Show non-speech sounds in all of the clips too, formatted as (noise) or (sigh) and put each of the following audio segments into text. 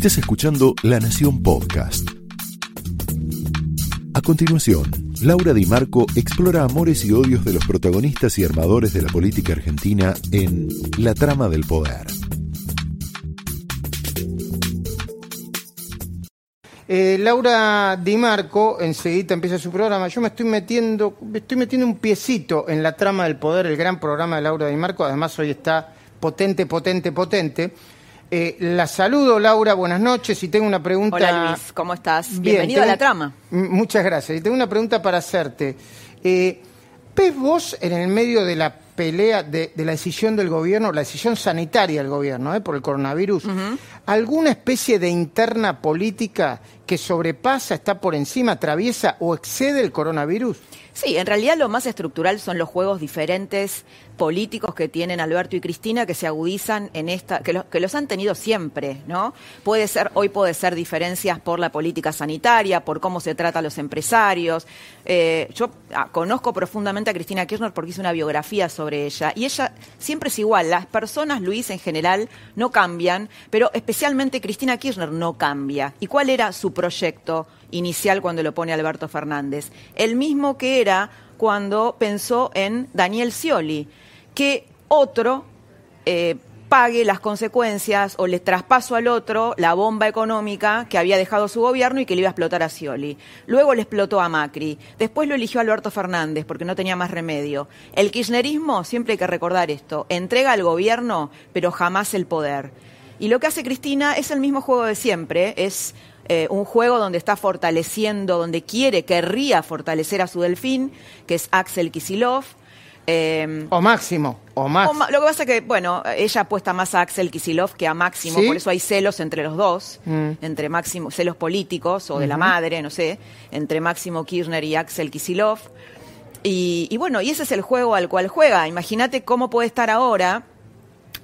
Estás escuchando La Nación Podcast. A continuación, Laura Di Marco explora amores y odios de los protagonistas y armadores de la política argentina en La Trama del Poder. Eh, Laura Di Marco enseguida empieza su programa. Yo me estoy metiendo, me estoy metiendo un piecito en la trama del poder, el gran programa de Laura Di Marco. Además hoy está potente, potente, potente. Eh, la saludo, Laura, buenas noches. Y tengo una pregunta. Hola Luis, ¿cómo estás? Bien, Bienvenido a la trama. Muchas gracias. Y tengo una pregunta para hacerte. Eh, ¿Ves vos en el medio de la pelea de, de la decisión del gobierno, la decisión sanitaria del gobierno eh, por el coronavirus, alguna especie de interna política que sobrepasa, está por encima, atraviesa o excede el coronavirus? Sí, en realidad lo más estructural son los juegos diferentes políticos que tienen Alberto y Cristina que se agudizan en esta, que, que los han tenido siempre, ¿no? Puede ser, hoy puede ser diferencias por la política sanitaria, por cómo se trata a los empresarios. Eh, yo ah, conozco profundamente a Cristina Kirchner porque hice una biografía sobre ella y ella siempre es igual. Las personas, Luis, en general no cambian, pero especialmente Cristina Kirchner no cambia. ¿Y cuál era su proyecto inicial cuando lo pone Alberto Fernández? El mismo que era cuando pensó en Daniel Scioli, que otro eh, pague las consecuencias o le traspaso al otro la bomba económica que había dejado su gobierno y que le iba a explotar a Scioli. Luego le explotó a Macri. Después lo eligió Alberto Fernández porque no tenía más remedio. El kirchnerismo, siempre hay que recordar esto, entrega al gobierno pero jamás el poder. Y lo que hace Cristina es el mismo juego de siempre, es eh, un juego donde está fortaleciendo, donde quiere, querría fortalecer a su delfín, que es Axel Kisilov. Eh, O máximo, o más. o ma- Lo que pasa es que, bueno, ella apuesta más a Axel Kisilov que a Máximo, ¿Sí? por eso hay celos entre los dos, Mm. entre Máximo, celos políticos o de la madre, no sé, entre Máximo Kirchner y Axel Kisilov. Y, y bueno, y ese es el juego al cual juega. Imagínate cómo puede estar ahora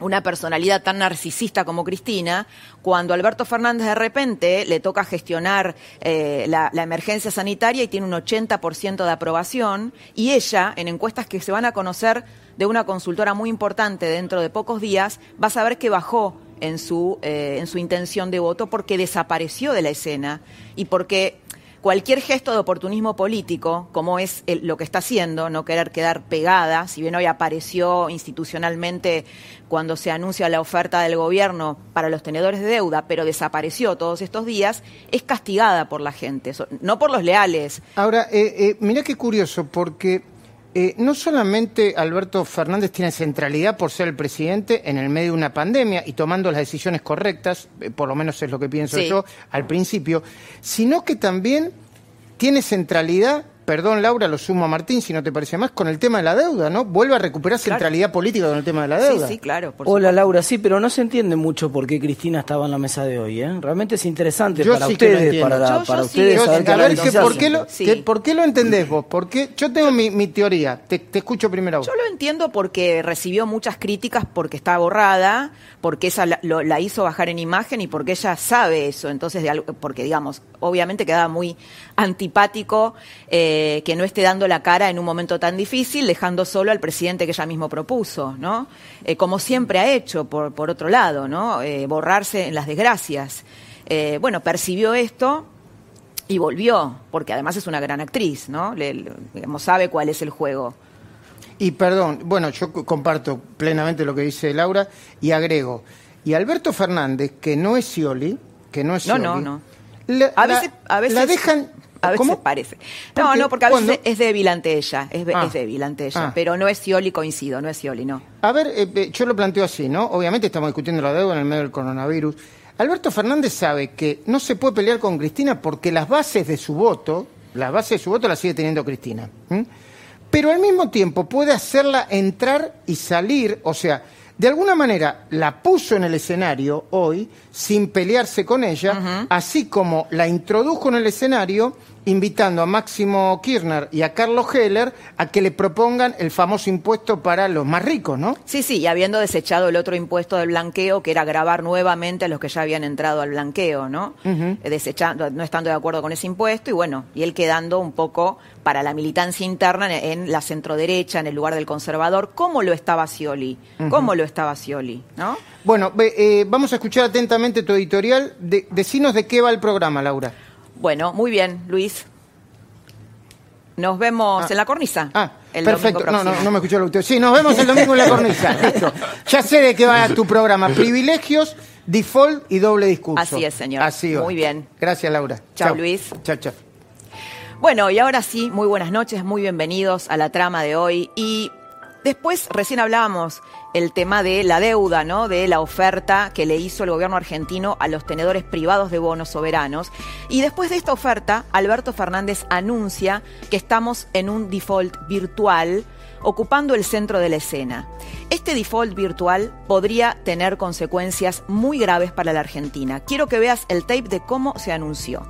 una personalidad tan narcisista como Cristina, cuando Alberto Fernández de repente le toca gestionar eh, la, emergencia sanitaria y tiene un 80% de aprobación, y ella, en encuestas que se van a conocer de una consultora muy importante dentro de pocos días, va a saber que bajó en su, eh, en su intención de voto porque desapareció de la escena y porque cualquier gesto de oportunismo político, como es el- lo que está haciendo, no querer quedar pegada, si bien hoy apareció institucionalmente cuando se anuncia la oferta del gobierno para los tenedores de deuda, pero desapareció todos estos días, es castigada por la gente, no por los leales. Ahora, eh, eh, mirá qué curioso, porque eh, no solamente Alberto Fernández tiene centralidad por ser el presidente en el medio de una pandemia y tomando las decisiones correctas, eh, por lo menos es lo que pienso Sí. yo al principio, sino que también tiene centralidad, perdón Laura, lo sumo a Martín si no te parece más, con el tema de la deuda, ¿no? Vuelve a recuperar Claro. centralidad política con el tema de la Sí, deuda. sí, claro. por Hola supuesto. Laura, sí, pero no se entiende mucho por qué Cristina estaba en la mesa de hoy. ¿eh? Realmente es interesante Yo para sí que lo ustedes, entiendo. para, la- Yo- yo para sí, ustedes yo- saber a ver, que. ¿por, qué lo, Sí. que- ¿por qué lo entendés vos? Porque yo tengo mi, mi teoría, te, te escucho primero a vos. Yo lo entiendo porque recibió muchas críticas porque está borrada, porque esa la, lo- la hizo bajar en imagen y porque ella sabe eso. Entonces, de algo- porque digamos, obviamente quedaba muy antipático eh, que no esté dando la cara en un momento tan difícil, dejando solo al presidente que ella mismo propuso, ¿no? Eh, como siempre ha hecho, por, por otro lado, ¿no? Eh, borrarse en las desgracias. Eh, bueno, percibió esto, y volvió, porque además es una gran actriz, ¿no? Le- le- digamos, sabe cuál es el juego. Y perdón, bueno, yo co- comparto plenamente lo que dice Laura y agrego. Y Alberto Fernández, que no es Scioli, que no es No, Scioli, no, no. la- A la- veces, a veces la dejan. A veces ¿Cómo? parece. ¿Por No, qué? no, porque a veces ¿Cuándo? es débil ante ella. Es, Ah. es débil ante ella. Ah. Pero no es Scioli, coincido, no es Scioli, no. A ver, eh, eh, yo lo planteo así, ¿no? Obviamente estamos discutiendo la deuda en el medio del coronavirus. Alberto Fernández sabe que no se puede pelear con Cristina porque las bases de su voto, las bases de su voto las sigue teniendo Cristina. Pero al mismo tiempo puede hacerla entrar y salir, o sea, de alguna manera la puso en el escenario hoy sin pelearse con ella, así como la introdujo en el escenario invitando a Máximo Kirchner y a Carlos Heller a que le propongan el famoso impuesto para los más ricos, ¿no? Sí, sí, y habiendo desechado el otro impuesto del blanqueo, que era grabar nuevamente a los que ya habían entrado al blanqueo, ¿no? Eh, Desechando, no estando de acuerdo con ese impuesto, y bueno, y él quedando un poco para la militancia interna en, la centroderecha, en el lugar del conservador, ¿cómo lo estaba Scioli? ¿Cómo lo estaba Scioli? ¿No? Bueno, eh, vamos a escuchar atentamente tu editorial. De, decinos de qué va el programa, Laura. Bueno, muy bien, Luis. Nos vemos Ah. en la cornisa. Ah, el perfecto. No, no, no me escuchó el autor. Sí, nos vemos el domingo en la cornisa. (laughs) Listo. Ya sé de qué va tu programa. Privilegios, default y doble discurso. Así es, señor. Así va. Muy bien. Gracias, Laura. Chao, Luis. Chao, chao. Bueno, y ahora sí, muy buenas noches, muy bienvenidos a la trama de hoy. Y después, recién hablábamos el tema de la deuda, ¿no? De la oferta que le hizo el gobierno argentino a los tenedores privados de bonos soberanos. Y después de esta oferta, Alberto Fernández anuncia que estamos en un default virtual ocupando el centro de la escena. Este default virtual podría tener consecuencias muy graves para la Argentina. Quiero que veas el tape de cómo se anunció.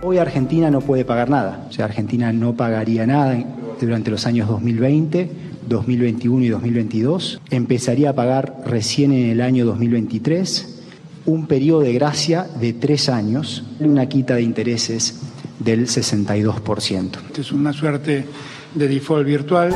Hoy Argentina no puede pagar nada, o sea, Argentina no pagaría nada durante los años 2020, 2021 y 2022. Empezaría a pagar recién en el año 2023 un periodo de gracia de tres años, una quita de intereses del 62%. Es una suerte de default virtual.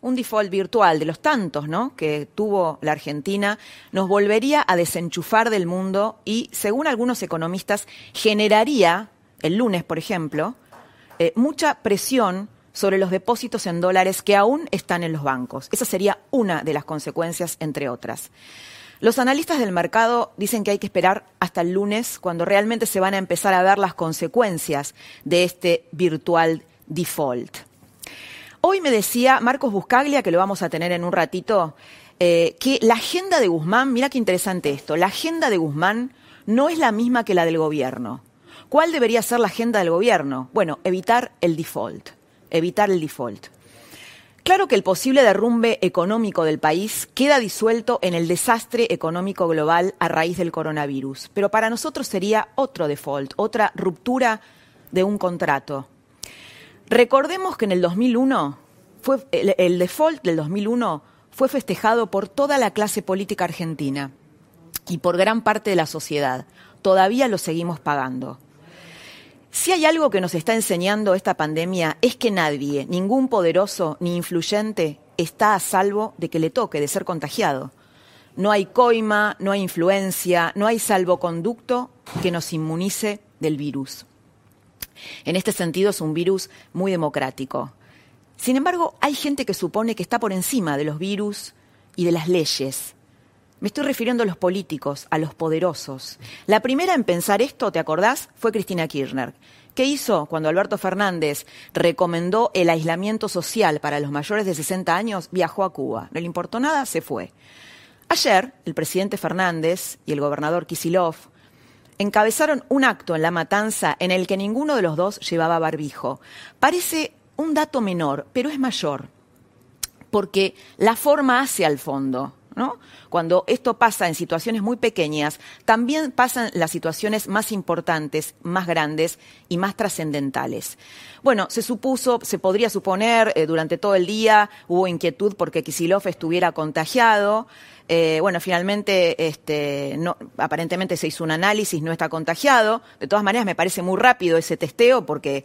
un default virtual de los tantos ¿no? que tuvo la Argentina nos volvería a desenchufar del mundo y, según algunos economistas, generaría, el lunes, por ejemplo, eh, mucha presión sobre los depósitos en dólares que aún están en los bancos. Esa sería una de las consecuencias, entre otras. Los analistas del mercado dicen que hay que esperar hasta el lunes, cuando realmente se van a empezar a ver las consecuencias de este virtual default. Hoy me decía Marcos Buscaglia, que lo vamos a tener en un ratito, eh, que la agenda de Guzmán, mira qué interesante esto, la agenda de Guzmán no es la misma que la del gobierno. ¿Cuál debería ser la agenda del gobierno? Bueno, evitar el default, evitar el default. Claro que el posible derrumbe económico del país queda disuelto en el desastre económico global a raíz del coronavirus, pero para nosotros sería otro default, otra ruptura de un contrato. Recordemos que en el 2001, fue, el, el, default del 2001 fue festejado por toda la clase política argentina y por gran parte de la sociedad. Todavía lo seguimos pagando. Si hay algo que nos está enseñando esta pandemia es que nadie, ningún poderoso ni influyente, está a salvo de que le toque de ser contagiado. No hay coima, no hay influencia, no hay salvoconducto que nos inmunice del virus. En este sentido es un virus muy democrático. Sin embargo, hay gente que supone que está por encima de los virus y de las leyes. Me estoy refiriendo a los políticos, a los poderosos. La primera en pensar esto, ¿te acordás? Fue Cristina Kirchner. ¿Qué hizo cuando Alberto Fernández recomendó el aislamiento social para los mayores de 60 años? Viajó a Cuba. No le importó nada, se fue. Ayer, el presidente Fernández y el gobernador Kisilov encabezaron un acto en La Matanza en el que ninguno de los dos llevaba barbijo. Parece un dato menor, pero es mayor, porque la forma hace al fondo. ¿No? Cuando esto pasa en situaciones muy pequeñas, también pasan las situaciones más importantes, más grandes y más trascendentales. Bueno, se supuso, se podría suponer, eh, durante todo el día hubo inquietud porque Kisilov estuviera contagiado. Eh, bueno, finalmente, este, no, aparentemente se hizo un análisis, no está contagiado. De todas maneras, me parece muy rápido ese testeo porque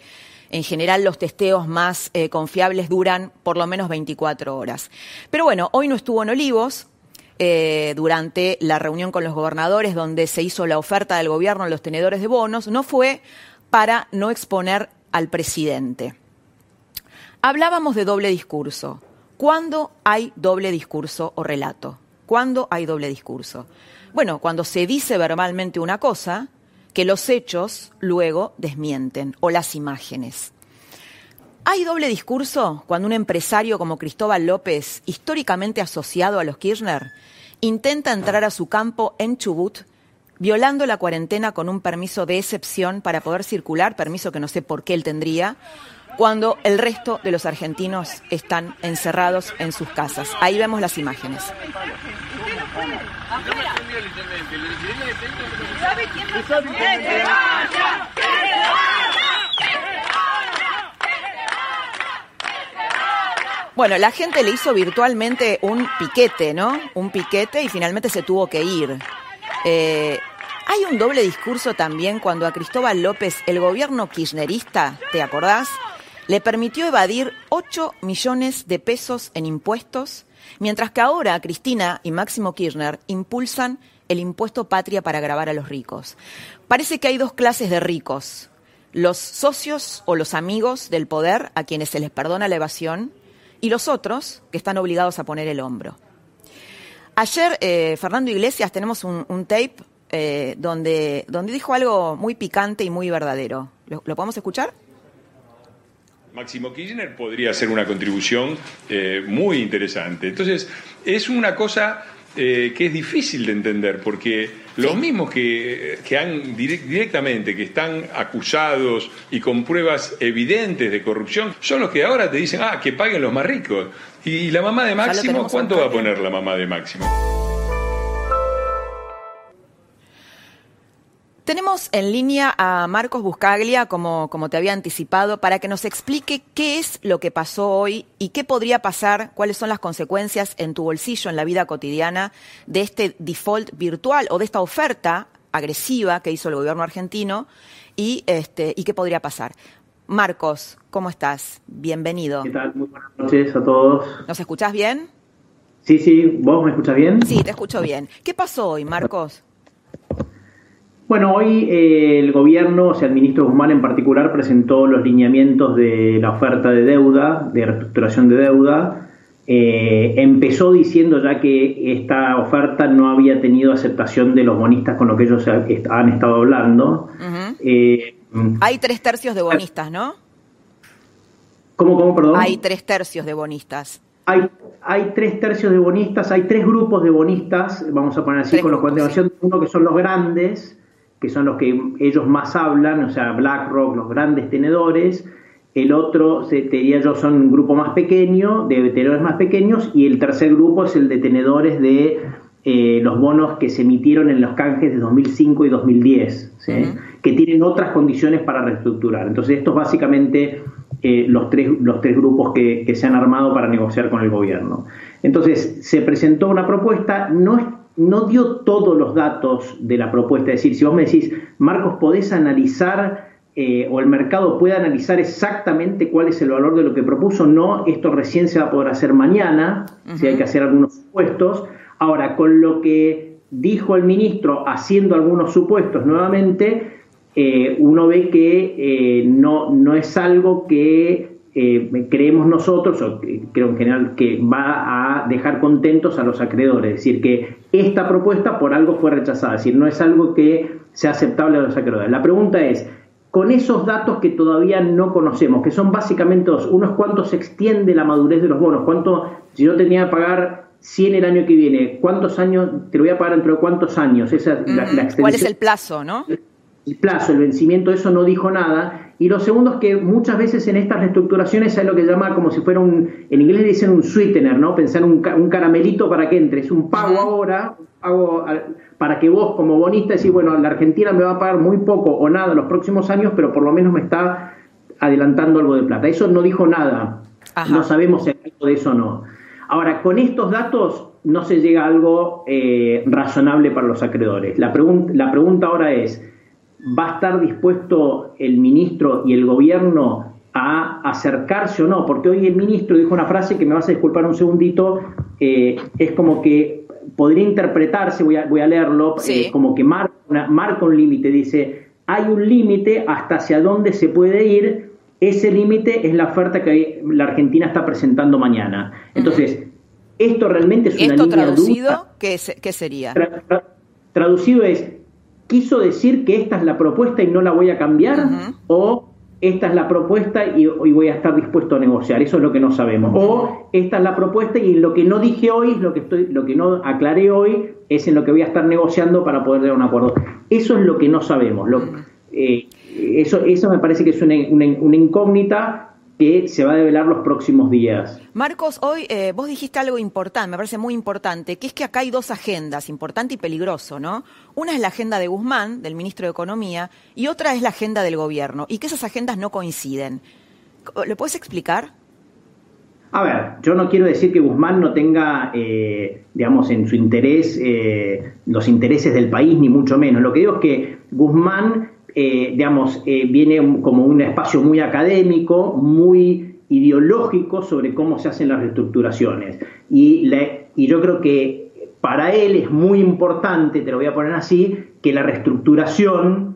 en general los testeos más eh, confiables duran por lo menos 24 horas. Pero bueno, hoy no estuvo en Olivos, eh, durante la reunión con los gobernadores donde se hizo la oferta del gobierno a los tenedores de bonos, no fue para no exponer al presidente. Hablábamos de doble discurso. ¿Cuándo hay doble discurso o relato? ¿Cuándo hay doble discurso? Bueno, cuando se dice verbalmente una cosa que los hechos luego desmienten o las imágenes. ¿Hay doble discurso cuando un empresario como Cristóbal López, históricamente asociado a los Kirchner, intenta entrar a su campo en Chubut, violando la cuarentena con un permiso de excepción para poder circular, permiso que no sé por qué él tendría, cuando el resto de los argentinos están encerrados en sus casas? Ahí vemos las imágenes. Bueno, la gente le hizo virtualmente un piquete, ¿no? Un piquete y finalmente se tuvo que ir. Eh, hay un doble discurso también cuando a Cristóbal López el gobierno kirchnerista, ¿te acordás? Le permitió evadir 8 millones de pesos en impuestos, mientras que ahora Cristina y Máximo Kirchner impulsan el impuesto patria para grabar a los ricos. Parece que hay dos clases de ricos, los socios o los amigos del poder a quienes se les perdona la evasión y los otros que están obligados a poner el hombro. Ayer, eh, Fernando Iglesias, tenemos un, tape eh, donde, donde dijo algo muy picante y muy verdadero. ¿Lo, podemos escuchar? Máximo Kirchner podría hacer una contribución eh, muy interesante. Entonces, es una cosa que es difícil de entender, porque los mismos que, han directamente, que están acusados y con pruebas evidentes de corrupción, son los que ahora te dicen, ah, que paguen los más ricos. ¿Y la mamá de Máximo? ¿Cuánto va a poner la mamá de Máximo? Tenemos en línea a Marcos Buscaglia, como, como te había anticipado, para que nos explique qué es lo que pasó hoy y qué podría pasar, cuáles son las consecuencias en tu bolsillo, en la vida cotidiana, de este default virtual o de esta oferta agresiva que hizo el gobierno argentino y, este, y qué podría pasar. Marcos, ¿cómo estás? Bienvenido. ¿Qué tal? Muy buenas noches a todos. ¿Nos escuchás bien? Sí, sí, ¿vos me escuchás bien? Sí, te escucho bien. ¿Qué pasó hoy, Marcos? Bueno, hoy eh, el gobierno, o sea, el ministro Guzmán en particular, presentó los lineamientos de la oferta de deuda, de reestructuración de deuda. Eh, empezó diciendo ya que esta oferta no había tenido aceptación de los bonistas con lo que ellos han estado hablando. Eh, Hay tres tercios de bonistas, ¿no? ¿Cómo, cómo, perdón? Hay tres tercios de bonistas. Hay, hay tres tercios de bonistas, hay tres grupos de bonistas, vamos a poner así, con la cuantificación, uno que son los grandes, que son los que ellos más hablan, o sea, BlackRock, los grandes tenedores, el otro, te diría yo, son un grupo más pequeño, de tenedores más pequeños, y el tercer grupo es el de tenedores de eh, los bonos que se emitieron en los canjes de 2005 y 2010, que tienen otras condiciones para reestructurar. Entonces, estos básicamente eh, los, tres, los tres grupos que, que, se han armado para negociar con el gobierno. Entonces, se presentó una propuesta, no no dio todos los datos de la propuesta. Es decir, si vos me decís, Marcos, podés analizar eh, o el mercado puede analizar exactamente cuál es el valor de lo que propuso, no, esto recién se va a poder hacer mañana, si hay que hacer algunos supuestos. Ahora, con lo que dijo el ministro haciendo algunos supuestos nuevamente, eh, uno ve que eh, no, no es algo que eh, creemos nosotros, o creo en general, que va a dejar contentos a los acreedores. Es decir, que esta propuesta por algo fue rechazada, es decir, no es algo que sea aceptable a los acreedores. La pregunta es, con esos datos que todavía no conocemos, que son básicamente dos, unos cuántos se extiende la madurez de los bonos, cuánto, si yo tenía que pagar 100 el año que viene, ¿cuántos años, te lo voy a pagar dentro de cuántos años? Esa, la, ¿Cuál es el plazo, no? El plazo, el vencimiento, eso no dijo nada. Y lo segundo es que muchas veces en estas reestructuraciones hay lo que llama como si fuera un, en inglés dicen un sweetener, ¿no? Pensar un, un caramelito para que entre. Es un pago ahora, pago para que vos como bonista decís, bueno, la Argentina me va a pagar muy poco o nada en los próximos años, pero por lo menos me está adelantando algo de plata. Eso no dijo nada. No sabemos si hay algo de eso o no. Ahora, con estos datos no se llega a algo eh, razonable para los acreedores. La, la pregunta ahora es, va a estar dispuesto el ministro y el gobierno a acercarse o no, porque hoy el ministro dijo una frase que me vas a disculpar un segundito, eh, es como que podría interpretarse, voy a, voy a leerlo, eh, como que marca, marca un límite, dice, hay un límite hasta hacia dónde se puede ir, ese límite es la oferta que la Argentina está presentando mañana. Entonces, esto realmente es una ¿Esto traducido, ¿qué, ¿qué, sería? traducido es, quiso decir que esta es la propuesta y no la voy a cambiar o esta es la propuesta y voy a estar dispuesto a negociar, eso es lo que no sabemos. O esta es la propuesta y lo que no dije hoy, lo que estoy, lo que no aclaré hoy, es en lo que voy a estar negociando para poder llegar a un acuerdo. Eso es lo que no sabemos. Lo, eh, eso, eso me parece que es una, incógnita que se va a develar los próximos días. Marcos, hoy eh, vos dijiste algo importante, me parece muy importante, que es que acá hay dos agendas, importante y peligroso, ¿no? Una es la agenda de Guzmán, del ministro de Economía, y otra es la agenda del gobierno, y que esas agendas no coinciden. ¿Le puedes explicar? A ver, yo no quiero decir que Guzmán no tenga, eh, digamos, en su interés eh, los intereses del país, ni mucho menos. Lo que digo es que Guzmán eh, digamos, eh, viene como un espacio muy académico, muy ideológico sobre cómo se hacen las reestructuraciones. Y, y yo creo que para él es muy importante, te lo voy a poner así, que la reestructuración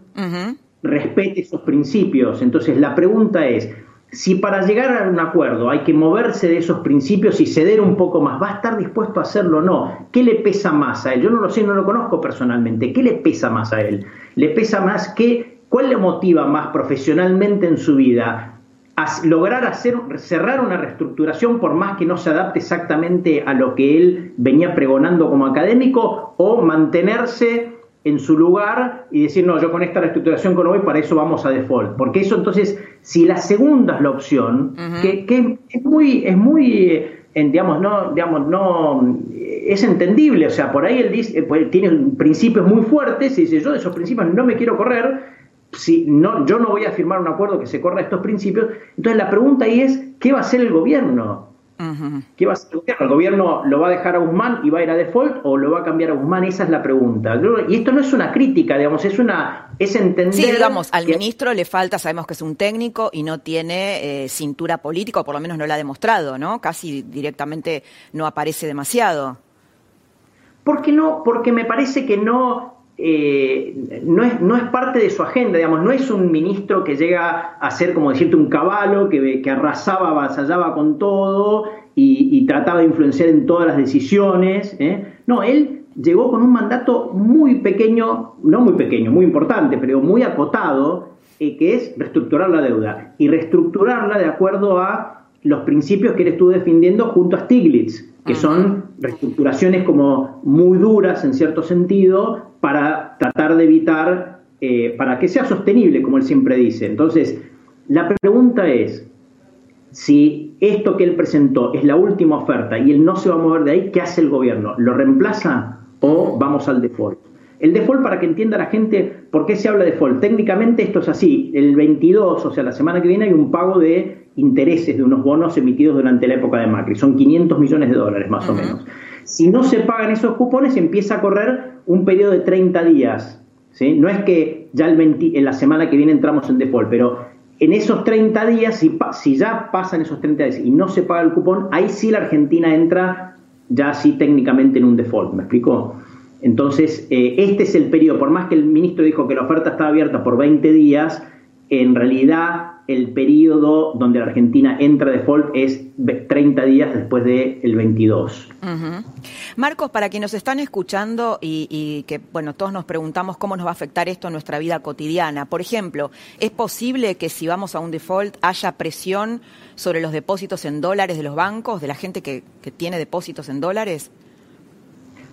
respete esos principios. Entonces la pregunta es, si para llegar a un acuerdo hay que moverse de esos principios y ceder un poco más, ¿va a estar dispuesto a hacerlo o no? ¿Qué le pesa más a él? Yo no lo sé, no lo conozco personalmente. ¿Qué le pesa más a él? ¿Le pesa más qué? ¿Cuál le motiva más profesionalmente en su vida? A lograr hacer, cerrar una reestructuración por más que no se adapte exactamente a lo que él venía pregonando como académico o mantenerse en su lugar y decir, no, yo con esta reestructuración con hoy, para eso vamos a default. Porque eso entonces, si la segunda es la opción, que, es muy, es muy eh, digamos, no, digamos, no, es entendible, o sea, por ahí él dice, eh, pues, tiene principios muy fuertes y dice, yo de esos principios no me quiero correr, si no, yo no voy a firmar un acuerdo que se corra estos principios. Entonces la pregunta ahí es, ¿qué va a hacer el gobierno? ¿Qué va a hacer el gobierno? ¿El gobierno lo va a dejar a Guzmán y va a ir a default o lo va a cambiar a Guzmán? Esa es la pregunta. Y esto no es una crítica, digamos, es una es entender. Sí, digamos, al ministro le falta, sabemos que es un técnico y no tiene eh, cintura política, o por lo menos no la ha demostrado, ¿no? Casi directamente no aparece demasiado. ¿Por qué no? Porque me parece que no eh, no, es, no es parte de su agenda, digamos, no es un ministro que llega a ser, como decirte, un caballo que, que arrasaba, avasallaba con todo y, trataba de influenciar en todas las decisiones. ¿eh? No, él llegó con un mandato muy pequeño, no muy pequeño, muy importante, pero muy acotado, eh, que es reestructurar la deuda y reestructurarla de acuerdo a los principios que él estuvo defendiendo junto a Stiglitz, que son reestructuraciones como muy duras en cierto sentido, para tratar de evitar, eh, para que sea sostenible, como él siempre dice. Entonces, la pregunta es, si esto que él presentó es la última oferta y él no se va a mover de ahí, ¿qué hace el gobierno? ¿Lo reemplaza o vamos al default? El default, para que entienda la gente por qué se habla de default. Técnicamente esto es así. El 22, o sea, la semana que viene, hay un pago de intereses de unos bonos emitidos durante la época de Macri. Son 500 millones de dólares más o menos. Si no se pagan esos cupones, empieza a correr un periodo de 30 días. ¿sí? No es que ya el en la semana que viene entramos en default, pero en esos 30 días, si, si ya pasan esos 30 días y no se paga el cupón, ahí sí la Argentina entra ya sí técnicamente en un default. ¿Me explico? Entonces, eh, este es el periodo, por más que el ministro dijo que la oferta estaba abierta por 20 días, en realidad el periodo donde la Argentina entra default es 30 días después del el 22. Marcos, para quienes nos están escuchando y, que, bueno, todos nos preguntamos cómo nos va a afectar esto en nuestra vida cotidiana. Por ejemplo, ¿es posible que si vamos a un default haya presión sobre los depósitos en dólares de los bancos, de la gente que, que tiene depósitos en dólares?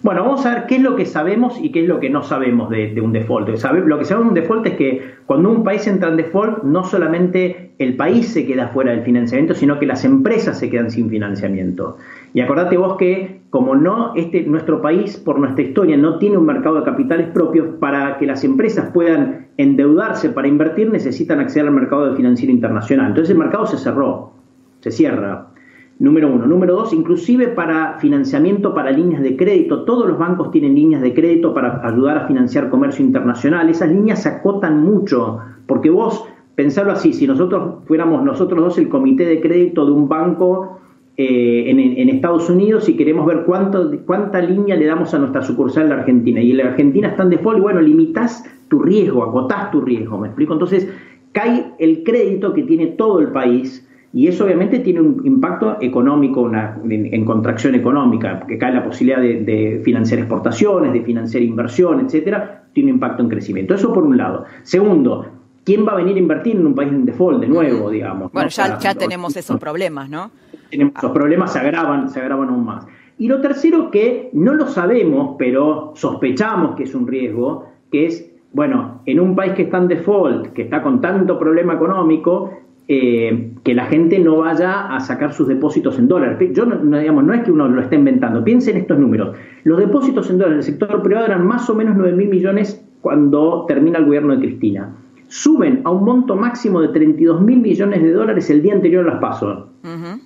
Bueno, vamos a ver qué es lo que sabemos y qué es lo que no sabemos de, un default. Lo que sabemos de un default es que cuando un país entra en default, no solamente el país se queda fuera del financiamiento, sino que las empresas se quedan sin financiamiento. Y acordate vos que como no este, nuestro país, por nuestra historia, no tiene un mercado de capitales propios, para que las empresas puedan endeudarse para invertir, necesitan acceder al mercado de financiero internacional. Entonces el mercado se cerró, se cierra. Número uno. Número dos, inclusive para financiamiento para líneas de crédito. Todos los bancos tienen líneas de crédito para ayudar a financiar comercio internacional. Esas líneas se acotan mucho, porque vos, pensarlo así, si nosotros fuéramos nosotros dos el comité de crédito de un banco eh, en, Estados Unidos y queremos ver cuánto, cuánta línea le damos a nuestra sucursal en la Argentina. Y en la Argentina están de default, bueno, limitas tu riesgo, acotás tu riesgo, ¿me explico? Entonces, cae el crédito que tiene todo el país y eso obviamente tiene un impacto económico, en, contracción económica, porque cae la posibilidad de, financiar exportaciones, de financiar inversión, etcétera, tiene un impacto en crecimiento. Eso por un lado. Segundo, ¿quién va a venir a invertir en un país en default de nuevo, digamos? Bueno, ya, ya tenemos (laughs) esos problemas, ¿no? Los problemas se agravan, se agravan aún más. Y lo tercero que no lo sabemos, pero sospechamos que es un riesgo, que es, bueno, en un país que está en default, que está con tanto problema económico, eh, que la gente no vaya a sacar sus depósitos en dólares. Yo no, digamos, no es que uno lo esté inventando, piensen estos números. Los depósitos en dólares del sector privado eran más o menos 9 mil millones cuando termina el gobierno de Cristina. Suben a un monto máximo de 32 mil millones de dólares el día anterior a las pasos.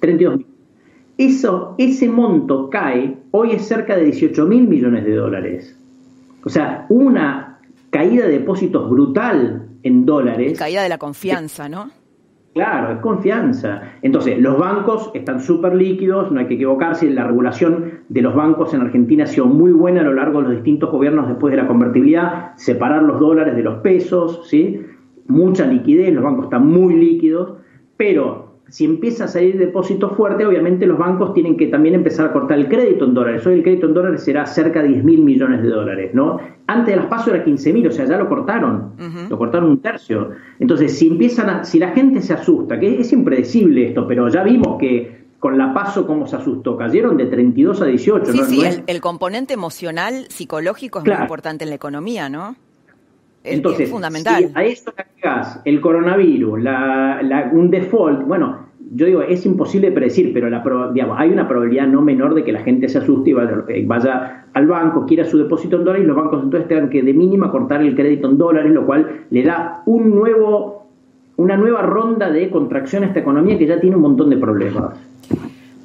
32 Eso, ese monto cae, hoy es cerca de 18 mil millones de dólares. O sea, una caída de depósitos brutal en dólares. Caída de la confianza, ¿no? Claro, es confianza. Entonces, los bancos están súper líquidos, no hay que equivocarse, la regulación de los bancos en Argentina ha sido muy buena a lo largo de los distintos gobiernos después de la convertibilidad, separar los dólares de los pesos, ¿sí? Mucha liquidez, los bancos están muy líquidos, pero si empieza a salir depósito fuerte, obviamente los bancos tienen que también empezar a cortar el crédito en dólares. Hoy el crédito en dólares será cerca de 10 mil millones de dólares, ¿no? Antes de las pasos era 15 mil, o sea, ya lo cortaron, lo cortaron un tercio. Entonces, si empiezan a, si la gente se asusta, que es impredecible esto, pero ya vimos que con la paso cómo se asustó, cayeron de 32 a 18. Sí, sí, el, componente emocional, psicológico es muy importante en la economía, ¿no? Entonces, es fundamental. Si a esto agregas el coronavirus, un default, bueno, yo digo, es imposible predecir, pero la, digamos, hay una probabilidad no menor de que la gente se asuste y eh, vaya, al banco, quiera su depósito en dólares y los bancos entonces tengan que de mínima cortar el crédito en dólares, lo cual le da un nuevo, una nueva ronda de contracción a esta economía que ya tiene un montón de problemas.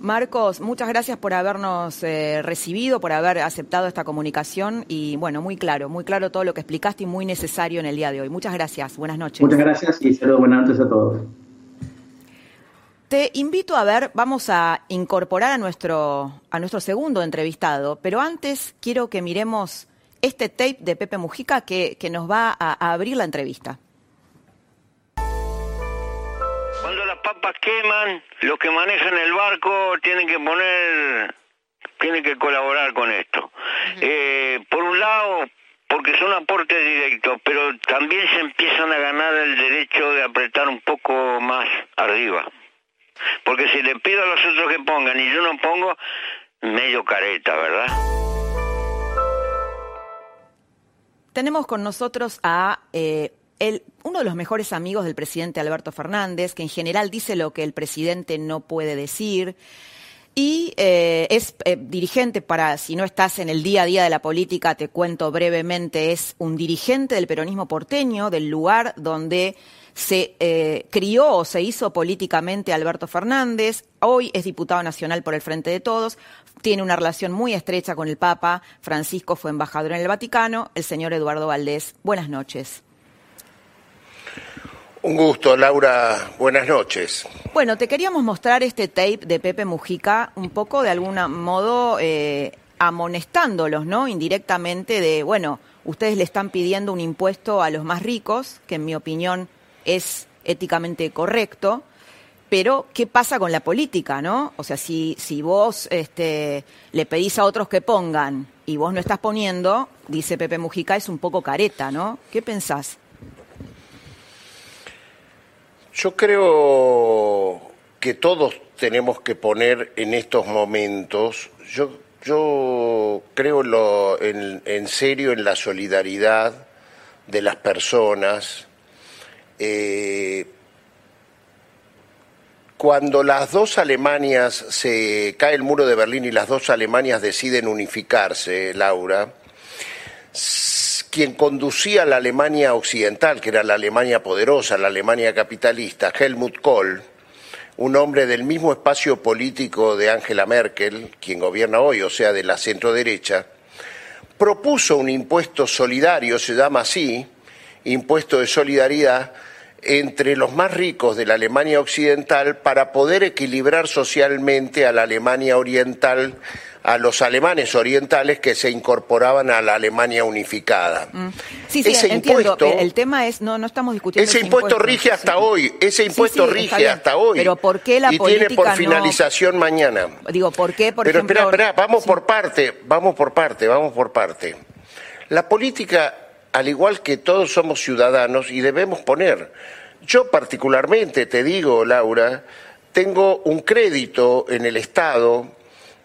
Marcos, muchas gracias por habernos eh, recibido, por haber aceptado esta comunicación y bueno, muy claro, muy claro todo lo que explicaste y muy necesario en el día de hoy. Muchas gracias, buenas noches. Muchas gracias y saludos, buenas noches a todos. Te invito a ver, vamos a incorporar a nuestro, a nuestro segundo entrevistado, pero antes quiero que miremos este tape de Pepe Mujica que, que nos va a abrir la entrevista. Papas queman, los que manejan el barco tienen que poner, tienen que colaborar con esto. Eh, por un lado, porque son aportes directos, pero también se empiezan a ganar el derecho de apretar un poco más arriba. Porque si le pido a los otros que pongan y yo no pongo, medio careta, ¿verdad? Tenemos con nosotros a eh, uno de los mejores amigos del presidente Alberto Fernández, que en general dice lo que el presidente no puede decir. Y eh, es eh, dirigente para, si no estás en el día a día de la política, te cuento brevemente, es un dirigente del peronismo porteño, del lugar donde se eh, crió o se hizo políticamente Alberto Fernández. Hoy es diputado nacional por el Frente de Todos. Tiene una relación muy estrecha con el Papa. Francisco fue embajador en el Vaticano. El señor Eduardo Valdés. Buenas noches. Un gusto, Laura. Buenas noches. Bueno, te queríamos mostrar este tape de Pepe Mujica, un poco de algún modo eh, amonestándolos, ¿no? Indirectamente de, bueno, ustedes le están pidiendo un impuesto a los más ricos, que en mi opinión es éticamente correcto, pero ¿qué pasa con la política, no? O sea, si, si vos este, le pedís a otros que pongan y vos no estás poniendo, dice Pepe Mujica, es un poco careta, ¿no? ¿Qué pensás? Yo creo que todos tenemos que poner en estos momentos, yo, yo creo en, serio en la solidaridad de las personas. Eh, cuando las dos Alemanias se cae el muro de Berlín y las dos Alemanias deciden unificarse, Laura, quien conducía la Alemania occidental, que era la Alemania poderosa, la Alemania capitalista, Helmut Kohl, un hombre del mismo espacio político de Angela Merkel, quien gobierna hoy, o sea, de la centroderecha, propuso un impuesto solidario, se llama así, impuesto de solidaridad, entre los más ricos de la Alemania occidental para poder equilibrar socialmente a la Alemania oriental a los alemanes orientales que se incorporaban a la Alemania unificada. Mm. Sí, sí, ese Impuesto, el tema es, no, no estamos discutiendo. Ese, impuesto, rige hasta hoy, ese impuesto rige hasta hoy. Pero ¿por qué la y tiene por finalización mañana. Digo, ¿por qué, por Pero ejemplo... espera, espera, vamos por parte, vamos por parte, vamos por parte. La política, al igual que todos somos ciudadanos y debemos poner, yo particularmente te digo, Laura, tengo un crédito en el Estado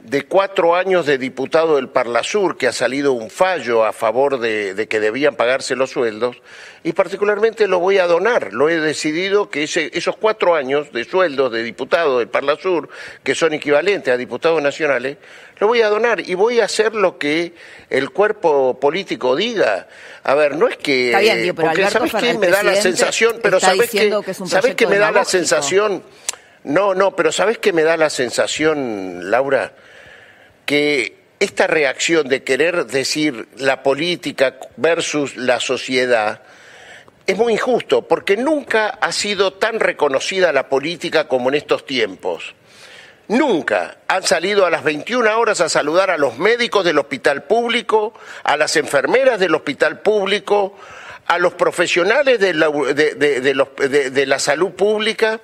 de cuatro años de diputado del Parlasur, que ha salido un fallo a favor de, que debían pagarse los sueldos, y particularmente lo voy a donar. Lo he decidido que esos cuatro años de sueldos de diputado del Parlasur, que son equivalentes a diputados nacionales, lo voy a donar y voy a hacer lo que el cuerpo político diga. A ver, no es que... Está bien, pero porque ¿sabes qué? Me da la sensación, pero ¿sabes qué? ¿Sabes qué me da la sensación? No, no, pero ¿sabes qué me da la sensación, Laura? Que esta reacción de querer decir la política versus la sociedad es muy injusto, porque nunca ha sido tan reconocida la política como en estos tiempos. Nunca han salido a las 21 horas a saludar a los médicos del hospital público, a las enfermeras del hospital público, a los profesionales de la, salud pública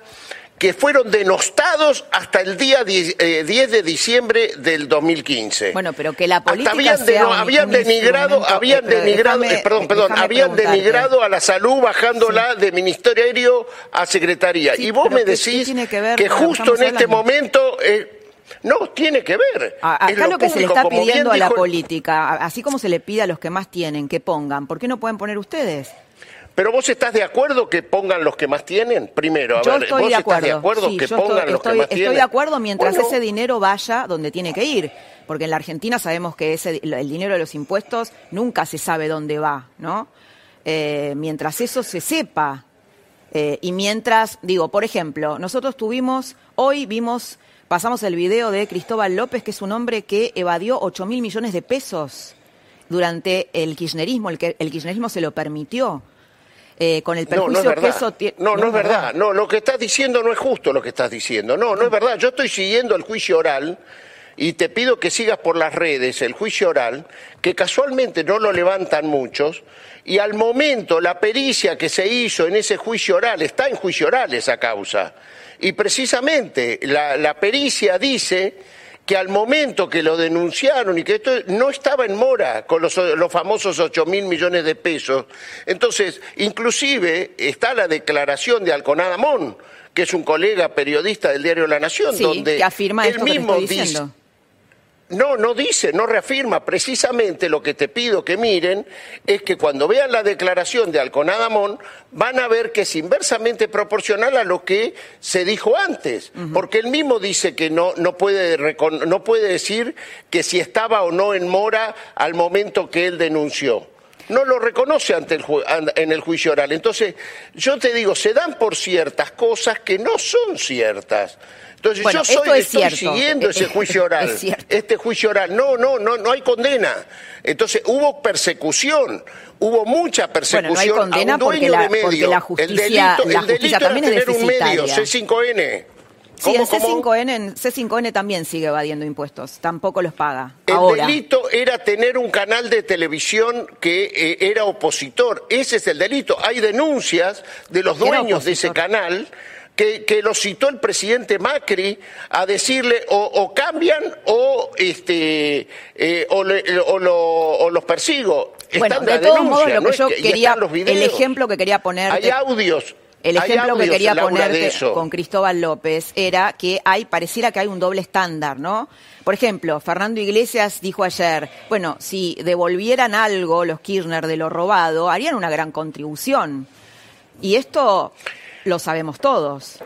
que fueron denostados hasta el día 10, eh, de diciembre del 2015. Bueno, pero que la política habían, denigrado, habían denigrado, eh, perdón, perdón, habían denigrado a la salud bajándola de Ministerio a Secretaría. y vos me decís que, justo en este momento eh, no, tiene que ver. acá lo, que se le está pidiendo a la política, así como se le pide a los que más tienen que pongan, ¿por qué no pueden poner ustedes? Pero vos estás de acuerdo que pongan los que más tienen, primero. A ver, estoy ¿vos de acuerdo. estás de acuerdo que pongan los que más tienen? Estoy de acuerdo mientras ese dinero vaya donde tiene que ir. Porque en la Argentina sabemos que ese, el dinero de los impuestos nunca se sabe dónde va, ¿no? Eh, mientras eso se sepa. Eh, y mientras, digo, por ejemplo, nosotros tuvimos, hoy vimos, pasamos el video de Cristóbal López, que es un hombre que evadió 8 mil millones de pesos durante el kirchnerismo, el, que, el kirchnerismo se lo permitió. Eh, con el perjuicio no, no que eso tiene. No, no, es verdad. No, lo que estás diciendo no es justo lo que estás diciendo. No, no es verdad. Yo estoy siguiendo el juicio oral y te pido que sigas por las redes el juicio oral, que casualmente no lo levantan muchos, y al momento la pericia que se hizo en ese juicio oral, está en juicio oral esa causa, y precisamente la, la pericia dice que al momento que lo denunciaron y que esto no estaba en mora con los, famosos 8 mil millones de pesos. Entonces, inclusive está la declaración de Alconada Mon, que es un colega periodista del diario La Nación, donde que afirma él mismo dice no, no dice, no reafirma. Precisamente lo que te pido que miren es que cuando vean la declaración de Alconadamón van a ver que es inversamente proporcional a lo que se dijo antes, porque él mismo dice que no, no, puede, no puede decir que si estaba o no en mora al momento que él denunció no lo reconoce ante el en el juicio oral. Entonces, yo te digo, se dan por ciertas cosas que no son ciertas. Entonces yo soy, estoy siguiendo ese (laughs) juicio oral. (laughs) este juicio oral. No, no, no, no hay condena. Entonces hubo persecución. Hubo mucha persecución bueno, no hay condena a un dueño la, de medio. La justicia, el delito, el delito también era tener un medio, C5N. Sí, el C5N, C5N también sigue evadiendo impuestos, tampoco los paga. El delito era tener un canal de televisión que eh, era opositor, ese es el delito. Hay denuncias de los dueños de ese canal que, lo citó el presidente Macri a decirle o, cambian o este eh, o, los persigo. bueno, de todos modos, lo que yo quería, el ejemplo que quería poner. Hay audios. El ejemplo que quería poner con Cristóbal López era que hay, pareciera que hay un doble estándar, ¿no? Por ejemplo, Fernando Iglesias dijo ayer, bueno, si devolvieran algo los Kirchner de lo robado, harían una gran contribución. Y esto lo sabemos todos.